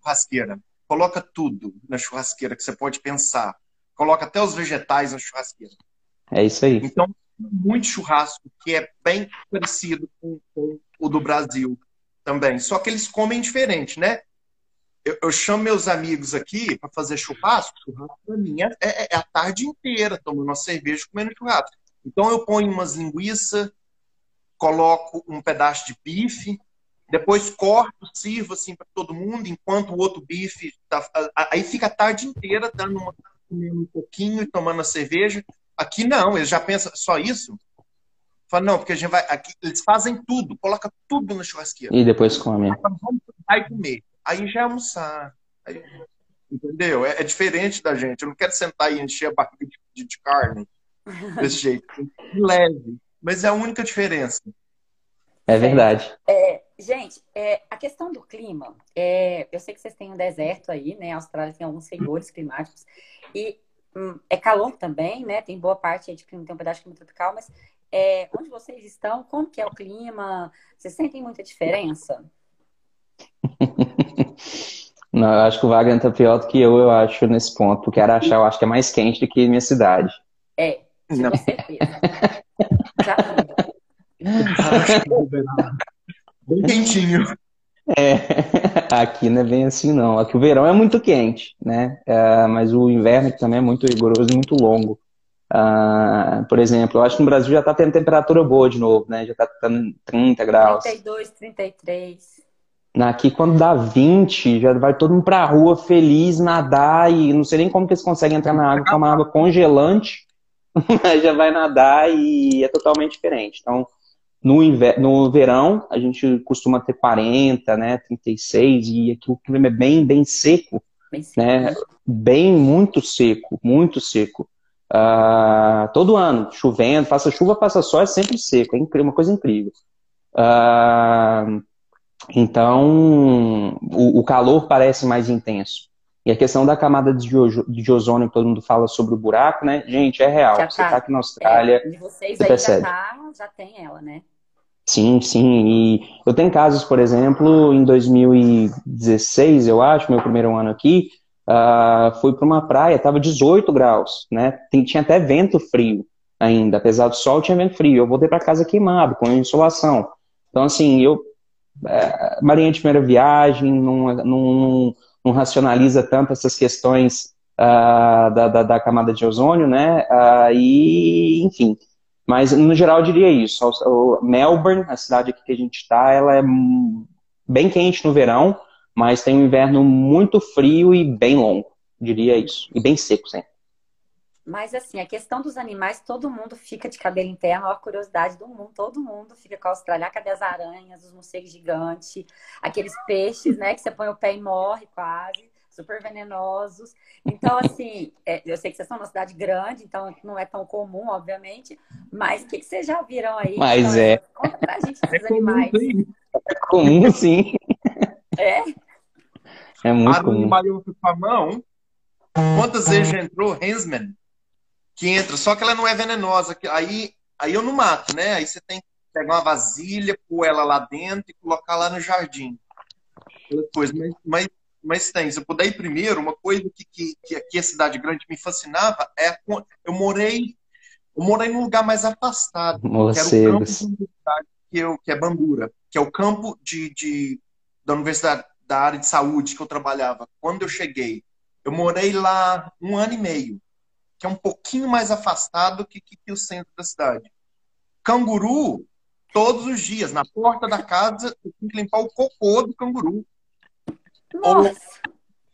churrasqueira. Coloca tudo na churrasqueira que você pode pensar. Coloca até os vegetais na churrasqueira. É isso aí. Então, muito churrasco que é bem parecido com, com o do Brasil também. Só que eles comem diferente, né? Eu, eu chamo meus amigos aqui para fazer churrasco. Churrasco para mim é, é, é, a tarde inteira tomando uma cerveja comendo churrasco. Então eu ponho umas linguiças, coloco um pedaço de bife, depois corto, sirvo assim para todo mundo, enquanto o outro bife tá, aí fica a tarde inteira dando uma, comendo um pouquinho e tomando a cerveja. Aqui não, eles já pensam só isso. Fala, não, porque a gente vai. Aqui, eles fazem tudo, coloca tudo na churrasqueira. E depois comem. Vamos vai comer. Aí já é almoçar. Aí, entendeu? É, é, diferente da gente. Eu não quero sentar e encher a barriga de, de, de carne desse jeito. Leve. Mas é a única diferença. É verdade. É, gente, é, a questão do clima, é, eu sei que vocês têm um deserto aí, né? A Austrália tem alguns seguidores climáticos. E hum, é calor também, né? Tem boa parte aí de clima, tem um pedaço de clima tropical, mas é, onde vocês estão, como que é o clima? Vocês sentem muita diferença? Não, eu acho que o Wagner tá pior do que eu, eu acho, nesse ponto. Porque Araxá eu acho que é mais quente do que minha cidade. É, com certeza. Bem quentinho. É, aqui não é bem assim não. Aqui o verão é muito quente, né? É, mas o inverno também é muito rigoroso e muito longo. Uh, por exemplo, eu acho que no Brasil já está tendo temperatura boa de novo, né? Já está tendo 30 graus. 32, 33. Aqui, quando dá 20, já vai todo mundo pra rua feliz, nadar, e não sei nem como que eles conseguem entrar na água, com uma água congelante, mas já vai nadar e é totalmente diferente. Então, no, inverno, no verão, a gente costuma ter 40, né, 36, e aqui o clima é bem, bem seco, bem seco. né? Bem, muito seco, muito seco. Uh, todo ano, chovendo, faça chuva, faça sol, é sempre seco, é uma coisa incrível. Uh, então, o, o, calor parece mais intenso. E a questão da camada de, de ozônio, que todo mundo fala sobre o buraco, né? Gente, é real. Já você tá, tá aqui na Austrália. É, de vocês aí já, tá, já tem ela, né? Sim, sim. E eu tenho casos, por exemplo, em 2016, eu acho, meu primeiro ano aqui, uh, fui para uma praia, estava 18 graus, né? tinha até vento frio ainda, apesar do sol tinha vento frio. Eu voltei para casa queimado, com insolação. Então, assim, eu é, marinha de primeira viagem, não, não, não, racionaliza tanto essas questões uh, da, da, da, camada de ozônio, né? Uh, e, enfim. Mas, no geral, eu diria isso. O Melbourne, a cidade aqui que a gente está, ela é bem quente no verão, mas tem um inverno muito frio e bem longo, diria isso. E bem seco sempre. Mas assim, a questão dos animais, todo mundo fica de cabelo em pé, a maior curiosidade do mundo, todo mundo fica com a Austrália, cadê as aranhas, os morcegos gigantes, aqueles peixes, né, que você põe o pé e morre quase, super venenosos. Então, assim, é, eu sei que vocês estão numa cidade grande, então não é tão comum, obviamente, mas o que, que vocês já viram aí? Mas então, é. Conta pra gente esses é animais. É comum, sim. É? É muito comum. com a mão. Quantas vezes já entrou Hensman? Que entra, só que ela não é venenosa. Aí, aí eu não mato, né? Aí você tem que pegar uma vasilha, pôr ela lá dentro e colocar lá no jardim. Coisa. Mas, mas, mas tem, se eu puder ir primeiro, uma coisa que, que, que aqui a cidade grande me fascinava é eu morei eu morei num lugar mais afastado, Morcegos. que era o campo da universidade que, eu, que é Bandura, que é o campo de, de da Universidade da área de saúde que eu trabalhava, quando eu cheguei, eu morei lá um ano e meio, que é um pouquinho mais afastado que, que, que o centro da cidade. Canguru, todos os dias, na porta da casa, eu tinha que limpar o cocô do canguru. Nossa. Ou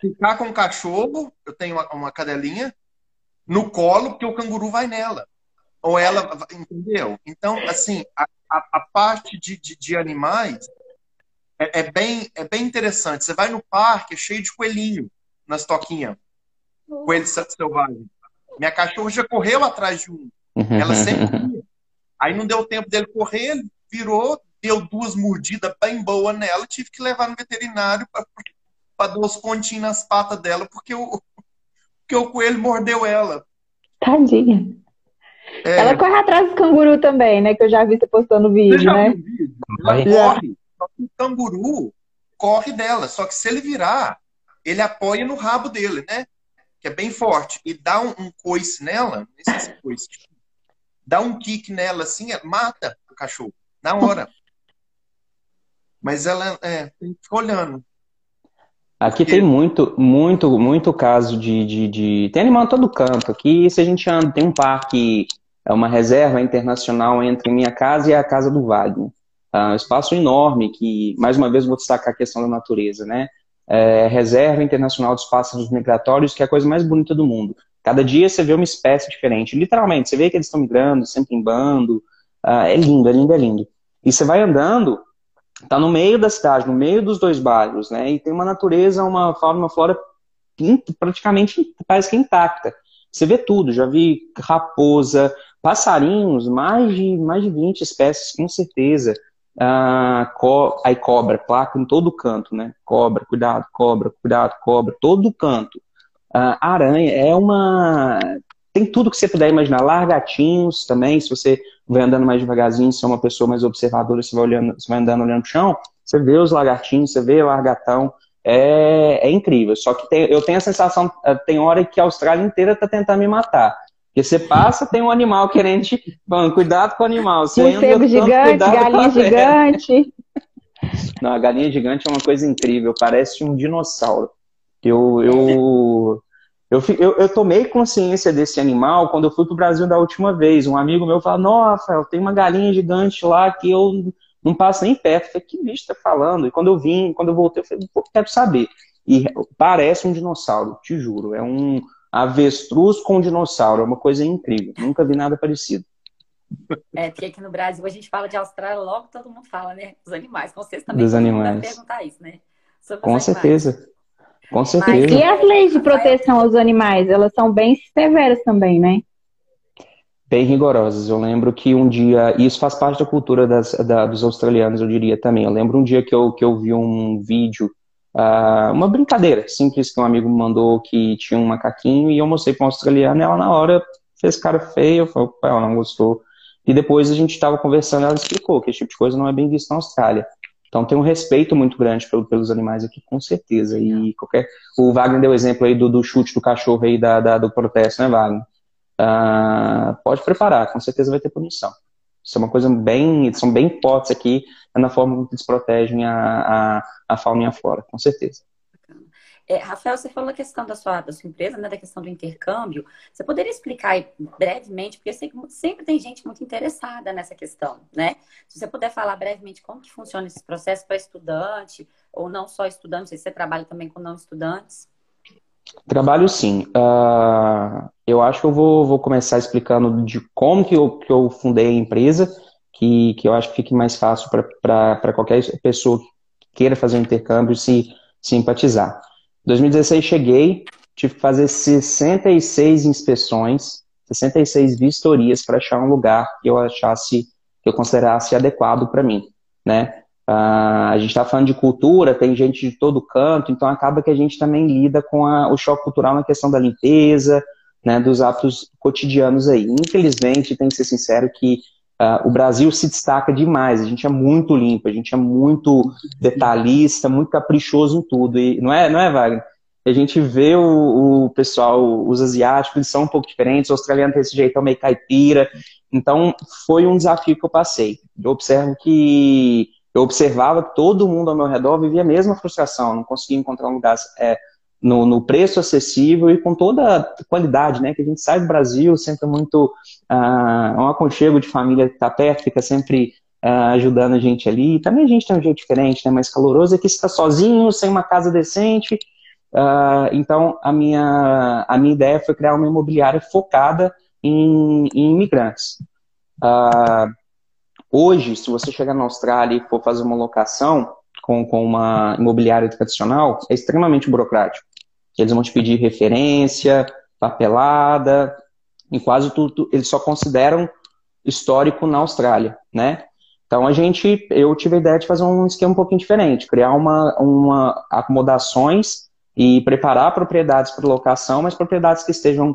ficar com o cachorro, eu tenho uma, uma cadelinha, no colo, porque o canguru vai nela. Ou ela, entendeu? Então, assim, a, a, a parte de, de, de animais é, é, bem, é bem interessante. Você vai no parque, é cheio de coelhinho nas toquinhas. Coelho selvagem. Minha cachorra já correu atrás de um. Ela sempre Aí não deu tempo dele correr, ele virou, deu duas mordidas bem boas nela, tive que levar no veterinário para dar os pontinhos nas patas dela, porque o, porque o coelho mordeu ela. Tadinha. É... Ela corre atrás do canguru também, né? Que eu já vi você postando vídeo, você já né? Viu vídeo? Ela corre. Só que o canguru corre dela. Só que se ele virar, ele apoia no rabo dele, né? Que é bem forte. E dá um, um coice nela, não sei se é coice, dá um kick nela assim, mata o cachorro, na hora. Mas ela é, tem que ficar olhando. Aqui tem muito, muito, muito caso de, de, de, Tem animal todo canto. Aqui, se a gente anda, tem um parque, é uma reserva internacional entre minha casa e a casa do Wagner. É um espaço enorme que, mais uma vez, vou destacar a questão da natureza, né? É, reserva Internacional dos Pássaros Migratórios, que é a coisa mais bonita do mundo. Cada dia você vê uma espécie diferente. Literalmente, você vê que eles estão migrando, sempre em bando. Uh, é lindo, é lindo, é lindo. E você vai andando, está no meio da cidade, no meio dos dois bairros, né? E tem uma natureza, uma fauna, uma flora praticamente parece que intacta. Você vê tudo, já vi raposa, passarinhos, mais de, mais de 20 espécies, com certeza. Ah, aí cobra, placa em todo canto, né? Cobra, cuidado, cobra, cuidado, cobra, todo canto. Ah, aranha é uma. Tem tudo que você puder imaginar. Largatinhos também, se você vai andando mais devagarzinho, se é uma pessoa mais observadora, você vai, olhando, você vai andando olhando o chão, você vê os lagartinhos, você vê o largatão, é, é incrível. Só que tem, eu tenho a sensação, eh, tem hora que a Austrália inteira está tentando me matar. Porque você passa, tem um animal querendo te. Falando, cuidado com o animal. Você Morcego gigante, galinha gigante. Não, a galinha gigante é uma coisa incrível, parece um dinossauro. Eu, eu, eu, eu, eu, tomei consciência desse animal quando eu fui para o Brasil da última vez. Um amigo meu falou: Nossa, tem uma galinha gigante lá que eu não passo nem perto. Eu falei: Que bicho está falando? E quando eu vim, quando eu voltei, eu falei: Pô, quero saber. E parece um dinossauro, te juro. É um avestruz com dinossauro, é uma coisa incrível. Nunca vi nada parecido. É, porque aqui no Brasil a gente fala de Austrália, logo todo mundo fala, né? Os animais. Com vocês também Dos animais. perguntar isso, né? Sobre com certeza. Com certeza. e as leis de proteção aos animais, elas são bem severas também, né? Bem rigorosas. Eu lembro que um dia, e isso faz parte da cultura das, da, dos australianos, eu diria também. Eu lembro um dia que eu, que eu vi um vídeo, uh, uma brincadeira simples que um amigo me mandou que tinha um macaquinho e eu mostrei para um australiano e ela na hora fez cara feia, eu falei, ela não gostou. E depois a gente estava conversando ela explicou que esse tipo de coisa não é bem visto na Austrália. Então tem um respeito muito grande pelos animais aqui, com certeza. E qualquer. O Wagner deu o exemplo aí do, do chute do cachorro aí da, da do protesto, né, Wagner? Uh, pode preparar, com certeza vai ter punição. Isso é uma coisa bem. São bem fortes aqui na forma como eles protegem a, a, a fauna e a flora, com certeza. É, Rafael, você falou a questão da sua, da sua empresa, né, da questão do intercâmbio. Você poderia explicar brevemente, porque eu sei que sempre tem gente muito interessada nessa questão, né? Se você puder falar brevemente como que funciona esse processo para estudante, ou não só estudante, se você trabalha também com não estudantes. Trabalho sim. Uh, eu acho que eu vou, vou começar explicando de como que eu, que eu fundei a empresa, que, que eu acho que fique mais fácil para qualquer pessoa que queira fazer um intercâmbio se simpatizar. 2016 cheguei, tive que fazer 66 inspeções, 66 vistorias para achar um lugar que eu achasse, que eu considerasse adequado para mim, né? Uh, a gente está falando de cultura, tem gente de todo canto, então acaba que a gente também lida com a, o choque cultural na questão da limpeza, né, dos hábitos cotidianos aí. Infelizmente, tem que ser sincero que uh, o Brasil se destaca demais, a gente é muito limpo, a gente é muito detalhista, muito caprichoso em tudo, e não é, não é Wagner? A gente vê o, o pessoal, os asiáticos, eles são um pouco diferentes, o australiano tem esse jeitão meio caipira, então foi um desafio que eu passei. Eu observo que eu observava que todo mundo ao meu redor vivia a mesma frustração, não conseguia encontrar um lugar é, no, no, preço acessível e com toda a qualidade, né? Que a gente sai do Brasil sempre muito uh, um aconchego de família que está perto, fica sempre uh, ajudando a gente ali. E também a gente tem um jeito diferente, né? Mais caloroso, é que está sozinho, sem uma casa decente. Uh, então, a minha, a minha ideia foi criar uma imobiliária focada em, em imigrantes. Uh, hoje, se você chegar na Austrália e for fazer uma locação com, com uma imobiliária tradicional, é extremamente burocrático. Eles vão te pedir referência, papelada, em quase tudo, eles só consideram histórico na Austrália, né? Então a gente, eu tive a ideia de fazer um esquema um pouquinho diferente, criar uma, uma acomodações e preparar propriedades para locação, mas propriedades que estejam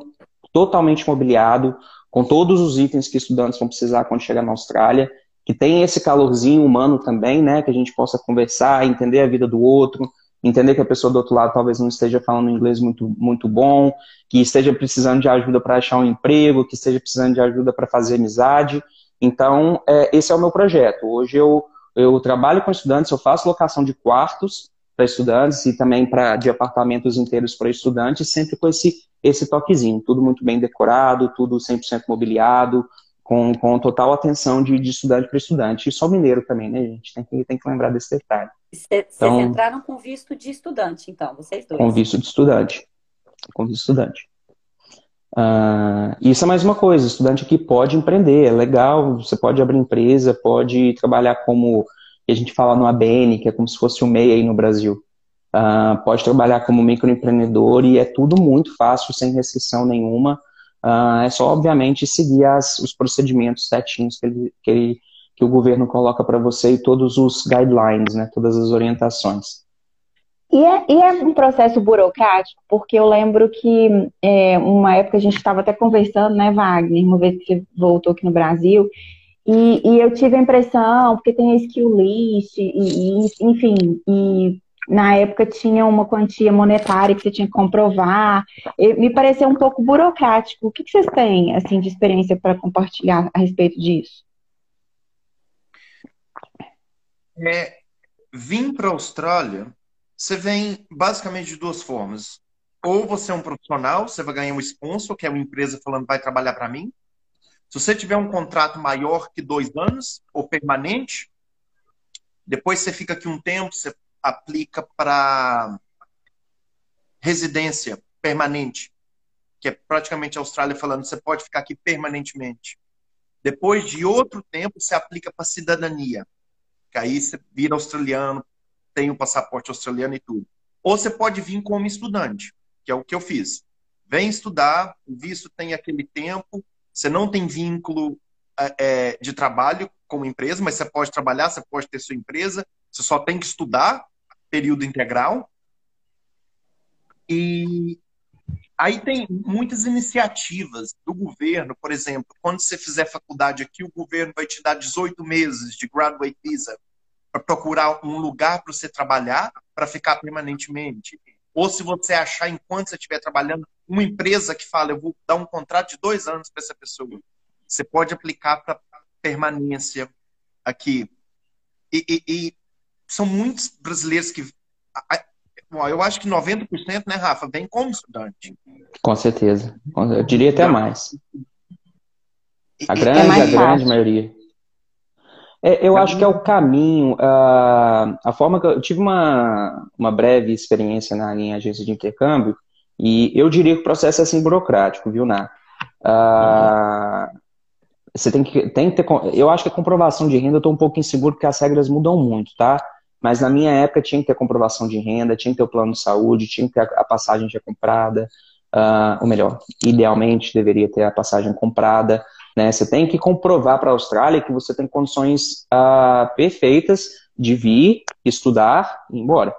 totalmente mobiliado, com todos os itens que estudantes vão precisar quando chegar na Austrália, que tem esse calorzinho humano também, né, que a gente possa conversar, entender a vida do outro, entender que a pessoa do outro lado talvez não esteja falando inglês muito, muito bom, que esteja precisando de ajuda para achar um emprego, que esteja precisando de ajuda para fazer amizade. Então, é, esse é o meu projeto. Hoje eu, eu trabalho com estudantes, eu faço locação de quartos para estudantes e também para de apartamentos inteiros para estudantes, sempre com esse, esse toquezinho. Tudo muito bem decorado, tudo 100% mobiliado, com, com total atenção de, de estudante para estudante. E só mineiro também, né, gente? Tem que, tem que lembrar desse detalhe. Vocês então, entraram com visto de estudante, então, vocês dois? Com visto de estudante. Com visto de estudante. Uh, isso é mais uma coisa, estudante aqui pode empreender, é legal, você pode abrir empresa, pode trabalhar como a gente fala no ABN, que é como se fosse o MEI aí no Brasil. Uh, pode trabalhar como microempreendedor e é tudo muito fácil, sem restrição nenhuma. Uh, é só, obviamente, seguir as, os procedimentos certinhos que, ele, que, ele, que o governo coloca para você e todos os guidelines, né, todas as orientações. E é, e é, um processo burocrático, porque eu lembro que é, uma época a gente estava até conversando, né, Wagner, uma vez que você voltou aqui no Brasil, e, e eu tive a impressão, porque tem a skill list, e, e, enfim, e na época tinha uma quantia monetária que você tinha que comprovar, me pareceu um pouco burocrático. O que, que vocês têm assim, de experiência para compartilhar a respeito disso? É, vim para a Austrália você vem basicamente de duas formas. Ou você é um profissional, você vai ganhar um sponsor, que é uma empresa falando vai trabalhar para mim. Se você tiver um contrato maior que dois anos, ou permanente, depois você fica aqui um tempo, você aplica para residência permanente, que é praticamente a Austrália falando, você pode ficar aqui permanentemente. Depois de outro tempo, você aplica para cidadania, que aí você vira australiano, tem o passaporte australiano e tudo. Ou você pode vir como estudante, que é o que eu fiz. Vem estudar, o visto tem aquele tempo, você não tem vínculo é, é, de trabalho como empresa, mas você pode trabalhar, você pode ter sua empresa, você só tem que estudar, período integral. E aí tem muitas iniciativas do governo, por exemplo, quando você fizer faculdade aqui, o governo vai te dar 18 meses de graduate visa para procurar um lugar para você trabalhar, para ficar permanentemente. Ou se você achar, enquanto você estiver trabalhando, uma empresa que fala, eu vou dar um contrato de dois anos para essa pessoa. Você pode aplicar para permanência aqui. E, e, e, são muitos brasileiros que. Eu acho que 90%, né, Rafa, vem como estudante. Com certeza. Eu diria até mais. A grande, é a grande maioria. É, eu acho que é o caminho, uh, a forma que eu, eu tive uma, uma breve experiência na minha agência de intercâmbio e eu diria que o processo é assim burocrático, viu, Ná? Uhum. Você tem que, tem que ter. Eu acho que a comprovação de renda eu estou um pouco inseguro porque as regras mudam muito, tá? Mas na minha época tinha que ter comprovação de renda, tinha que ter o plano de saúde, tinha que ter a, passagem já comprada, uh, ou melhor, idealmente deveria ter a passagem comprada. Né? Você tem que comprovar para a Austrália que você tem condições uh, perfeitas de vir, estudar e ir embora.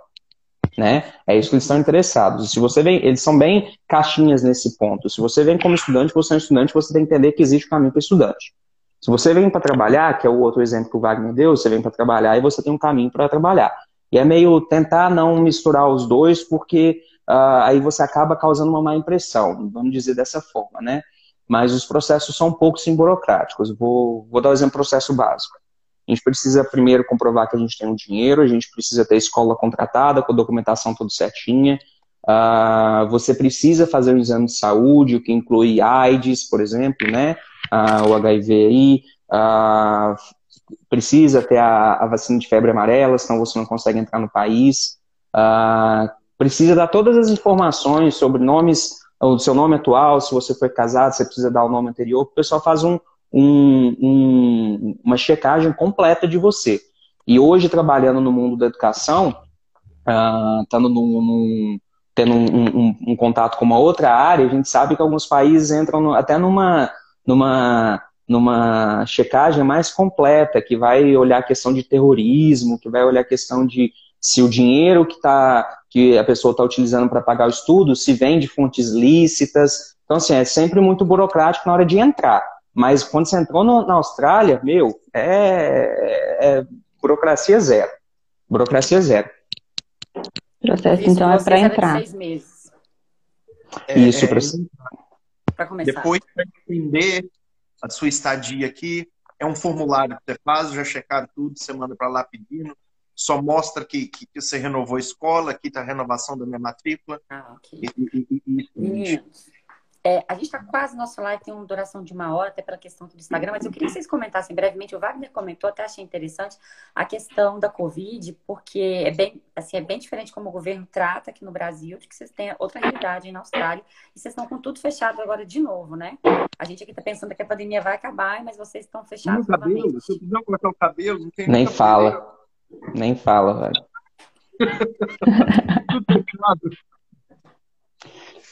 Né? É isso que eles estão interessados. Se você vem, eles são bem caixinhas nesse ponto. Se você vem como estudante, você é um estudante, você tem que entender que existe um caminho para estudante. Se você vem para trabalhar, que é o outro exemplo que o Wagner deu, você vem para trabalhar e você tem um caminho para trabalhar. E é meio tentar não misturar os dois, porque uh, aí você acaba causando uma má impressão, vamos dizer dessa forma, né? mas os processos são um pouco sim burocráticos. Vou, vou dar um exemplo processo básico. A gente precisa primeiro comprovar que a gente tem o um dinheiro, a gente precisa ter escola contratada, com a documentação tudo certinha. Uh, você precisa fazer um exame de saúde, o que inclui AIDS, por exemplo, né? Uh, o HIV aí. Uh, precisa ter a, a, vacina de febre amarela, senão você não consegue entrar no país. precisa dar todas as informações sobre nomes, o seu nome atual, se você foi casado, você precisa dar o nome anterior. O pessoal faz um, um, um, uma checagem completa de você. E hoje, trabalhando no mundo da educação, estando num, num tendo um, um, um, contato com uma outra área, a gente sabe que alguns países entram no, até numa, numa, numa checagem mais completa, que vai olhar a questão de terrorismo, que vai olhar a questão de se o dinheiro que, tá, que a pessoa está utilizando para pagar o estudo, se vem de fontes lícitas. Então, assim, é sempre muito burocrático na hora de entrar. Mas quando você entrou no, na Austrália, meu, é, é burocracia zero. Burocracia zero. O processo, Isso então, é para entrar. Seis meses. É, Isso, é, para começar. Depois, para entender a sua estadia aqui, é um formulário que você faz, já checaram tudo, você manda para lá pedindo, só mostra que, que, que, você renovou a escola, aqui está a renovação da minha matrícula. Ah, ok. E, e, e, e é, a gente está quase, nosso live tem uma duração de uma hora, até pela questão do Instagram, mas eu queria que vocês comentassem brevemente, o Wagner comentou, até achei interessante, a questão da Covid, porque é bem, assim, é bem diferente como o governo trata aqui no Brasil, de que vocês têm outra realidade na Austrália, e vocês estão com tudo fechado agora de novo, né? A gente aqui está pensando que a pandemia vai acabar, mas vocês estão fechados no cabelo, se eu quiser cortar o cabelo, não tem Nem fala, nem fala, velho. tudo fechado.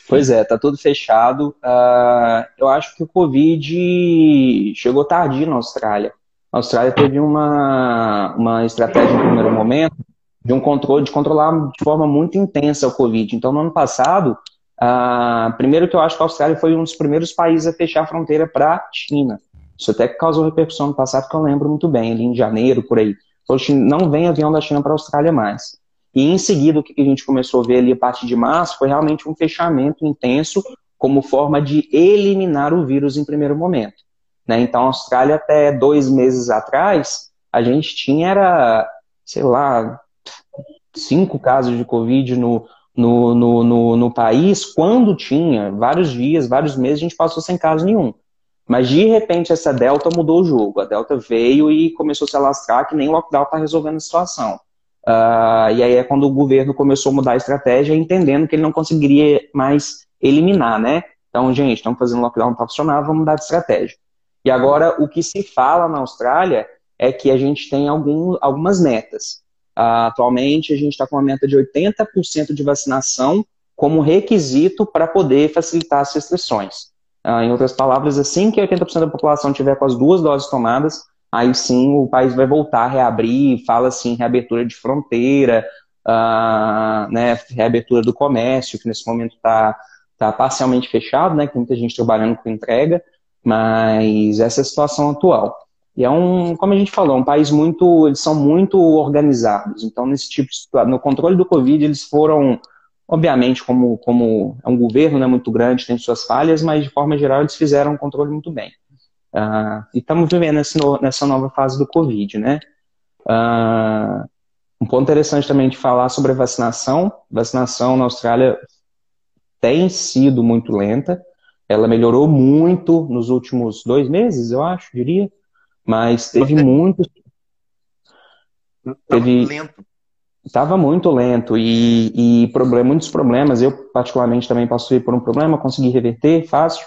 Pois é, tá tudo fechado. Uh, eu acho que o Covid chegou tardio na Austrália. A Austrália teve uma, uma estratégia no primeiro momento de um controle, de controlar de forma muito intensa o Covid. Então, no ano passado, uh, primeiro que eu acho que a Austrália foi um dos primeiros países a fechar a fronteira para a China. Isso até causou repercussão no passado, que eu lembro muito bem, ali em janeiro, por aí. Não vem avião da China para a Austrália mais. E em seguida, o que a gente começou a ver ali a partir de março foi realmente um fechamento intenso como forma de eliminar o vírus em primeiro momento. Né? Então, a Austrália, até dois meses atrás, a gente tinha, era, sei lá, cinco casos de Covid no, no, no, no, no país, quando tinha vários dias, vários meses, a gente passou sem caso nenhum. Mas de repente essa Delta mudou o jogo. A Delta veio e começou a se alastrar que nem o lockdown está resolvendo a situação. Uh, e aí é quando o governo começou a mudar a estratégia, entendendo que ele não conseguiria mais eliminar, né? Então, gente, estamos fazendo lockdown, não está funcionando, vamos mudar de estratégia. E agora, o que se fala na Austrália é que a gente tem algum, algumas metas. Uh, atualmente, a gente está com uma meta de 80% de vacinação como requisito para poder facilitar as restrições. Uh, em outras palavras, assim que 80% da população tiver com as duas doses tomadas, aí sim o país vai voltar a reabrir, fala assim, reabertura de fronteira, uh, né, reabertura do comércio, que nesse momento está tá parcialmente fechado, né, com muita gente trabalhando com entrega, mas essa é a situação atual. E é um, como a gente falou, um país muito, eles são muito organizados. Então, nesse tipo de no controle do Covid, eles foram, obviamente, como, como é um governo né, muito grande, tem suas falhas, mas de forma geral eles fizeram um controle muito bem. Uh, e estamos vivendo nessa nova fase do Covid, né? Uh, um ponto interessante também de falar sobre a vacinação. vacinação na Austrália tem sido muito lenta. Ela melhorou muito nos últimos dois meses, eu acho, diria. Mas teve muito. Teve... lento. Estava muito lento e, e problem... muitos problemas. Eu, particularmente, também passei por um problema, consegui reverter fácil.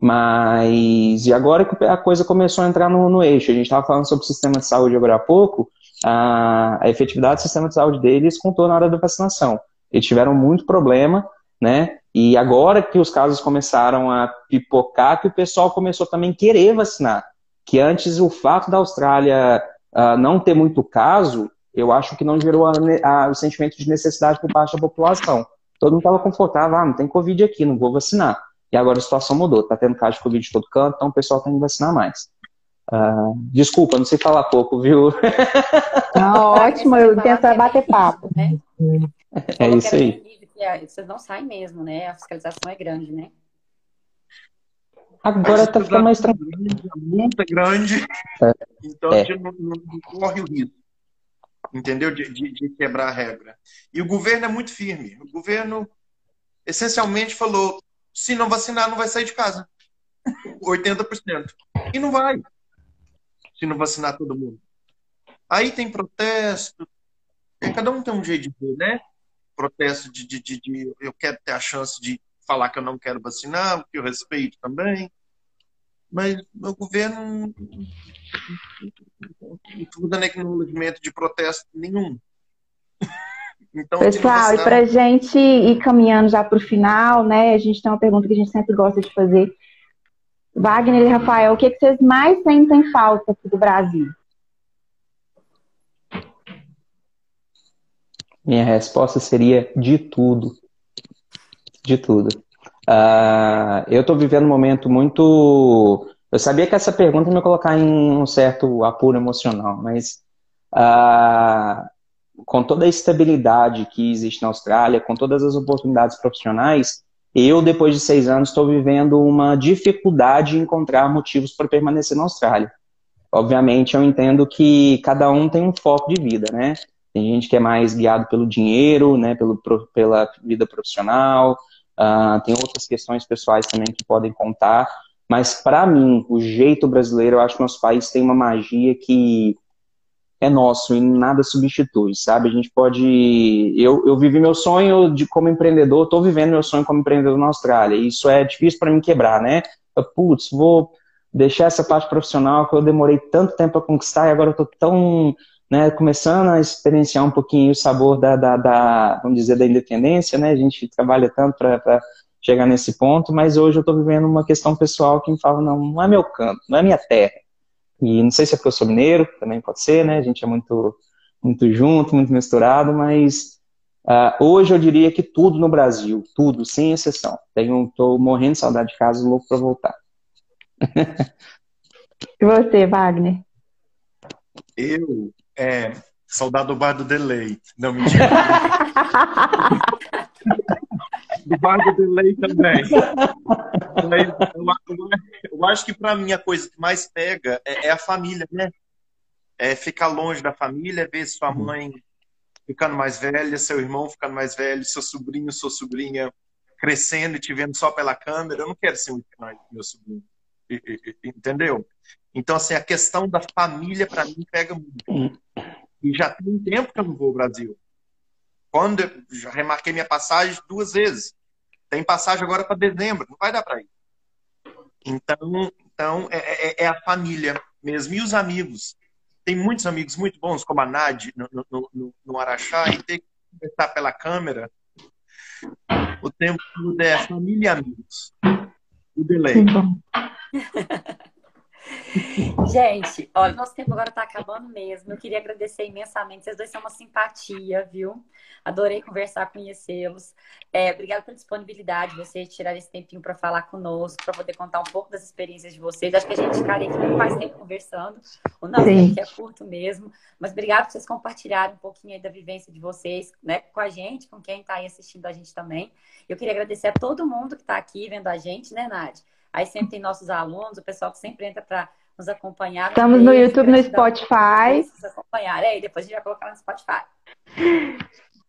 Mas, e agora que a coisa começou a entrar no, no eixo, a gente estava falando sobre o sistema de saúde agora há pouco, a, a, efetividade do sistema de saúde deles contou na hora da vacinação. Eles tiveram muito problema, né? E agora que os casos começaram a pipocar, que o pessoal começou também a querer vacinar. Que antes o fato da Austrália uh, não ter muito caso, eu acho que não gerou a, a, o sentimento de necessidade por parte da população. Todo mundo estava confortável, ah, não tem Covid aqui, não vou vacinar. E agora a situação mudou, tá tendo caso de Covid de todo canto, então o pessoal tem que vacinar mais. Uh, desculpa, não sei falar pouco, viu? Tá ótimo, eu tento bater papo. Né? É isso aí. É, vocês não saem mesmo, né? A fiscalização é grande, né? Agora está ficando mais tranquilo. A multa é grande, é. então é. a gente não, não, não, corre o risco, entendeu? De, de, de, quebrar a regra. E o governo é muito firme. O governo essencialmente falou: se não vacinar, não vai sair de casa. 80%. E não vai, se não vacinar todo mundo. Aí tem protesto, cada um tem um jeito de ver, né? Protesto de, de, de, de eu quero ter a chance de falar que eu não quero vacinar, que eu respeito também. Mas o governo não estou dando acknowledgement de protesto nenhum. Então, Pessoal, e para a gente ir caminhando já para o final, né? A gente tem uma pergunta que a gente sempre gosta de fazer. Wagner e Rafael, o que, é que vocês mais sentem falta aqui do Brasil? Minha resposta seria de tudo de tudo. Uh, eu estou vivendo um momento muito. Eu sabia que essa pergunta ia me colocar em um certo apuro emocional, mas uh, com toda a estabilidade que existe na Austrália, com todas as oportunidades profissionais, eu, depois de seis anos, estou vivendo uma dificuldade em encontrar motivos para permanecer na Austrália. Obviamente, eu entendo que cada um tem um foco de vida, né? Tem gente que é mais guiado pelo dinheiro, né, pelo, pela vida profissional, Uh, tem outras questões pessoais também que podem contar. Mas, para mim, o jeito brasileiro, eu acho que nosso país tem uma magia que é nosso e nada substitui, sabe? A gente pode. Eu, eu vivi meu sonho de como empreendedor, estou vivendo meu sonho como empreendedor na Austrália. E isso é difícil para mim quebrar, né? Putz, vou deixar essa parte profissional que eu demorei tanto tempo a conquistar e agora eu estou tão né, começando a experienciar um pouquinho o sabor da, da, da vamos dizer, da independência, né? A gente trabalha tanto para chegar nesse ponto, mas hoje eu estou vivendo uma questão pessoal que me fala, não, não é meu canto, não é minha terra. E não sei se é porque eu sou mineiro, também pode ser, né? A gente é muito, muito junto, muito misturado, mas uh, hoje eu diria que tudo no Brasil, tudo, sem exceção. Tenho, tô morrendo de saudade de casa, louco para voltar. e você, Wagner? Eu é, saudade do bar do Delay. Não, mentira. do bar do Delay também. Eu, eu acho que para mim a coisa que mais pega é, é, a família, né? É ficar longe da família, ver sua uhum. mãe ficando mais velha, seu irmão ficando mais velho, seu sobrinho, sua sobrinha crescendo e te vendo só pela câmera. Eu não quero ser um meu sobrinho. Entendeu? Então, assim, a questão da família, para mim, pega muito. E já tem um tempo que eu não vou ao Brasil. Quando eu já remarquei minha passagem duas vezes. Tem passagem agora para dezembro, não vai dar para ir. Então, então é, é, é, a família mesmo. E os amigos. Tem muitos amigos muito bons, como a Nadi no, no, no, no Araxá, e ter que conversar pela câmera o tempo todo é família e amigos. O delay. Gente, olha, nosso tempo agora está acabando mesmo. Eu queria agradecer imensamente. Vocês dois são uma simpatia, viu? Adorei conversar, conhecê-los. É, obrigada pela disponibilidade, vocês tirar esse tempinho para falar conosco, para poder contar um pouco das experiências de vocês. Acho que a gente ficaria aqui muito mais tempo conversando. O nosso tempo é curto mesmo. Mas obrigada por vocês compartilharem um pouquinho aí da vivência de vocês, né, com a gente, com quem está aí assistindo a gente também. Eu queria agradecer a todo mundo que está aqui vendo a gente, né, Nádia? Aí sempre tem nossos alunos, o pessoal que sempre entra para nos acompanhar. Estamos no YouTube, no Spotify. Nos acompanhar. É, e depois a gente vai colocar no Spotify.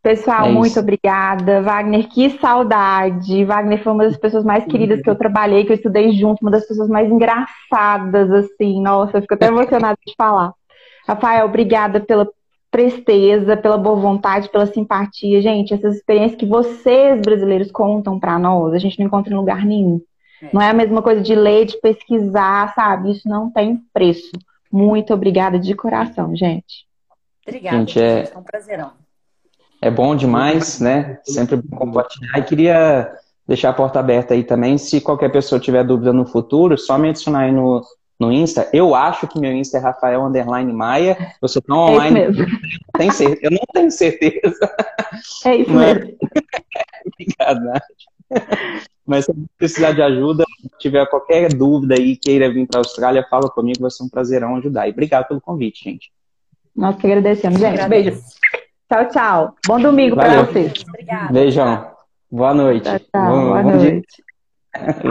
Pessoal, é muito obrigada. Wagner, que saudade. Wagner foi uma das pessoas mais queridas que eu trabalhei, que eu estudei junto, uma das pessoas mais engraçadas, assim. Nossa, eu fico até emocionada de falar. Rafael, obrigada pela presteza, pela boa vontade, pela simpatia. Gente, essas experiências que vocês, brasileiros, contam para nós, a gente não encontra em lugar nenhum. Não é a mesma coisa de ler, de pesquisar, sabe? Isso não tem preço. Muito obrigada de coração, gente. Obrigada, gente, é... é um prazerão. É bom demais, né? Sempre bom compartilhar. E queria deixar a porta aberta aí também. Se qualquer pessoa tiver dúvida no futuro, só me adicionar aí no, no Insta. Eu acho que meu Insta é Rafael Underline Maia. Eu sou tão é online. É mesmo. Eu, certeza, eu não tenho certeza. É isso Mas... mesmo. Obrigado, Nath. Mas se precisar de ajuda, se tiver qualquer dúvida aí, queira vir para a Austrália, fala comigo, vai ser um prazerão ajudar. E obrigado pelo convite, gente. Nós que agradecemos, gente. Beijo. Tchau, tchau. Bom domingo para vocês. Obrigada. Beijão. Boa noite. Tchau, tchau. Boa, Boa noite.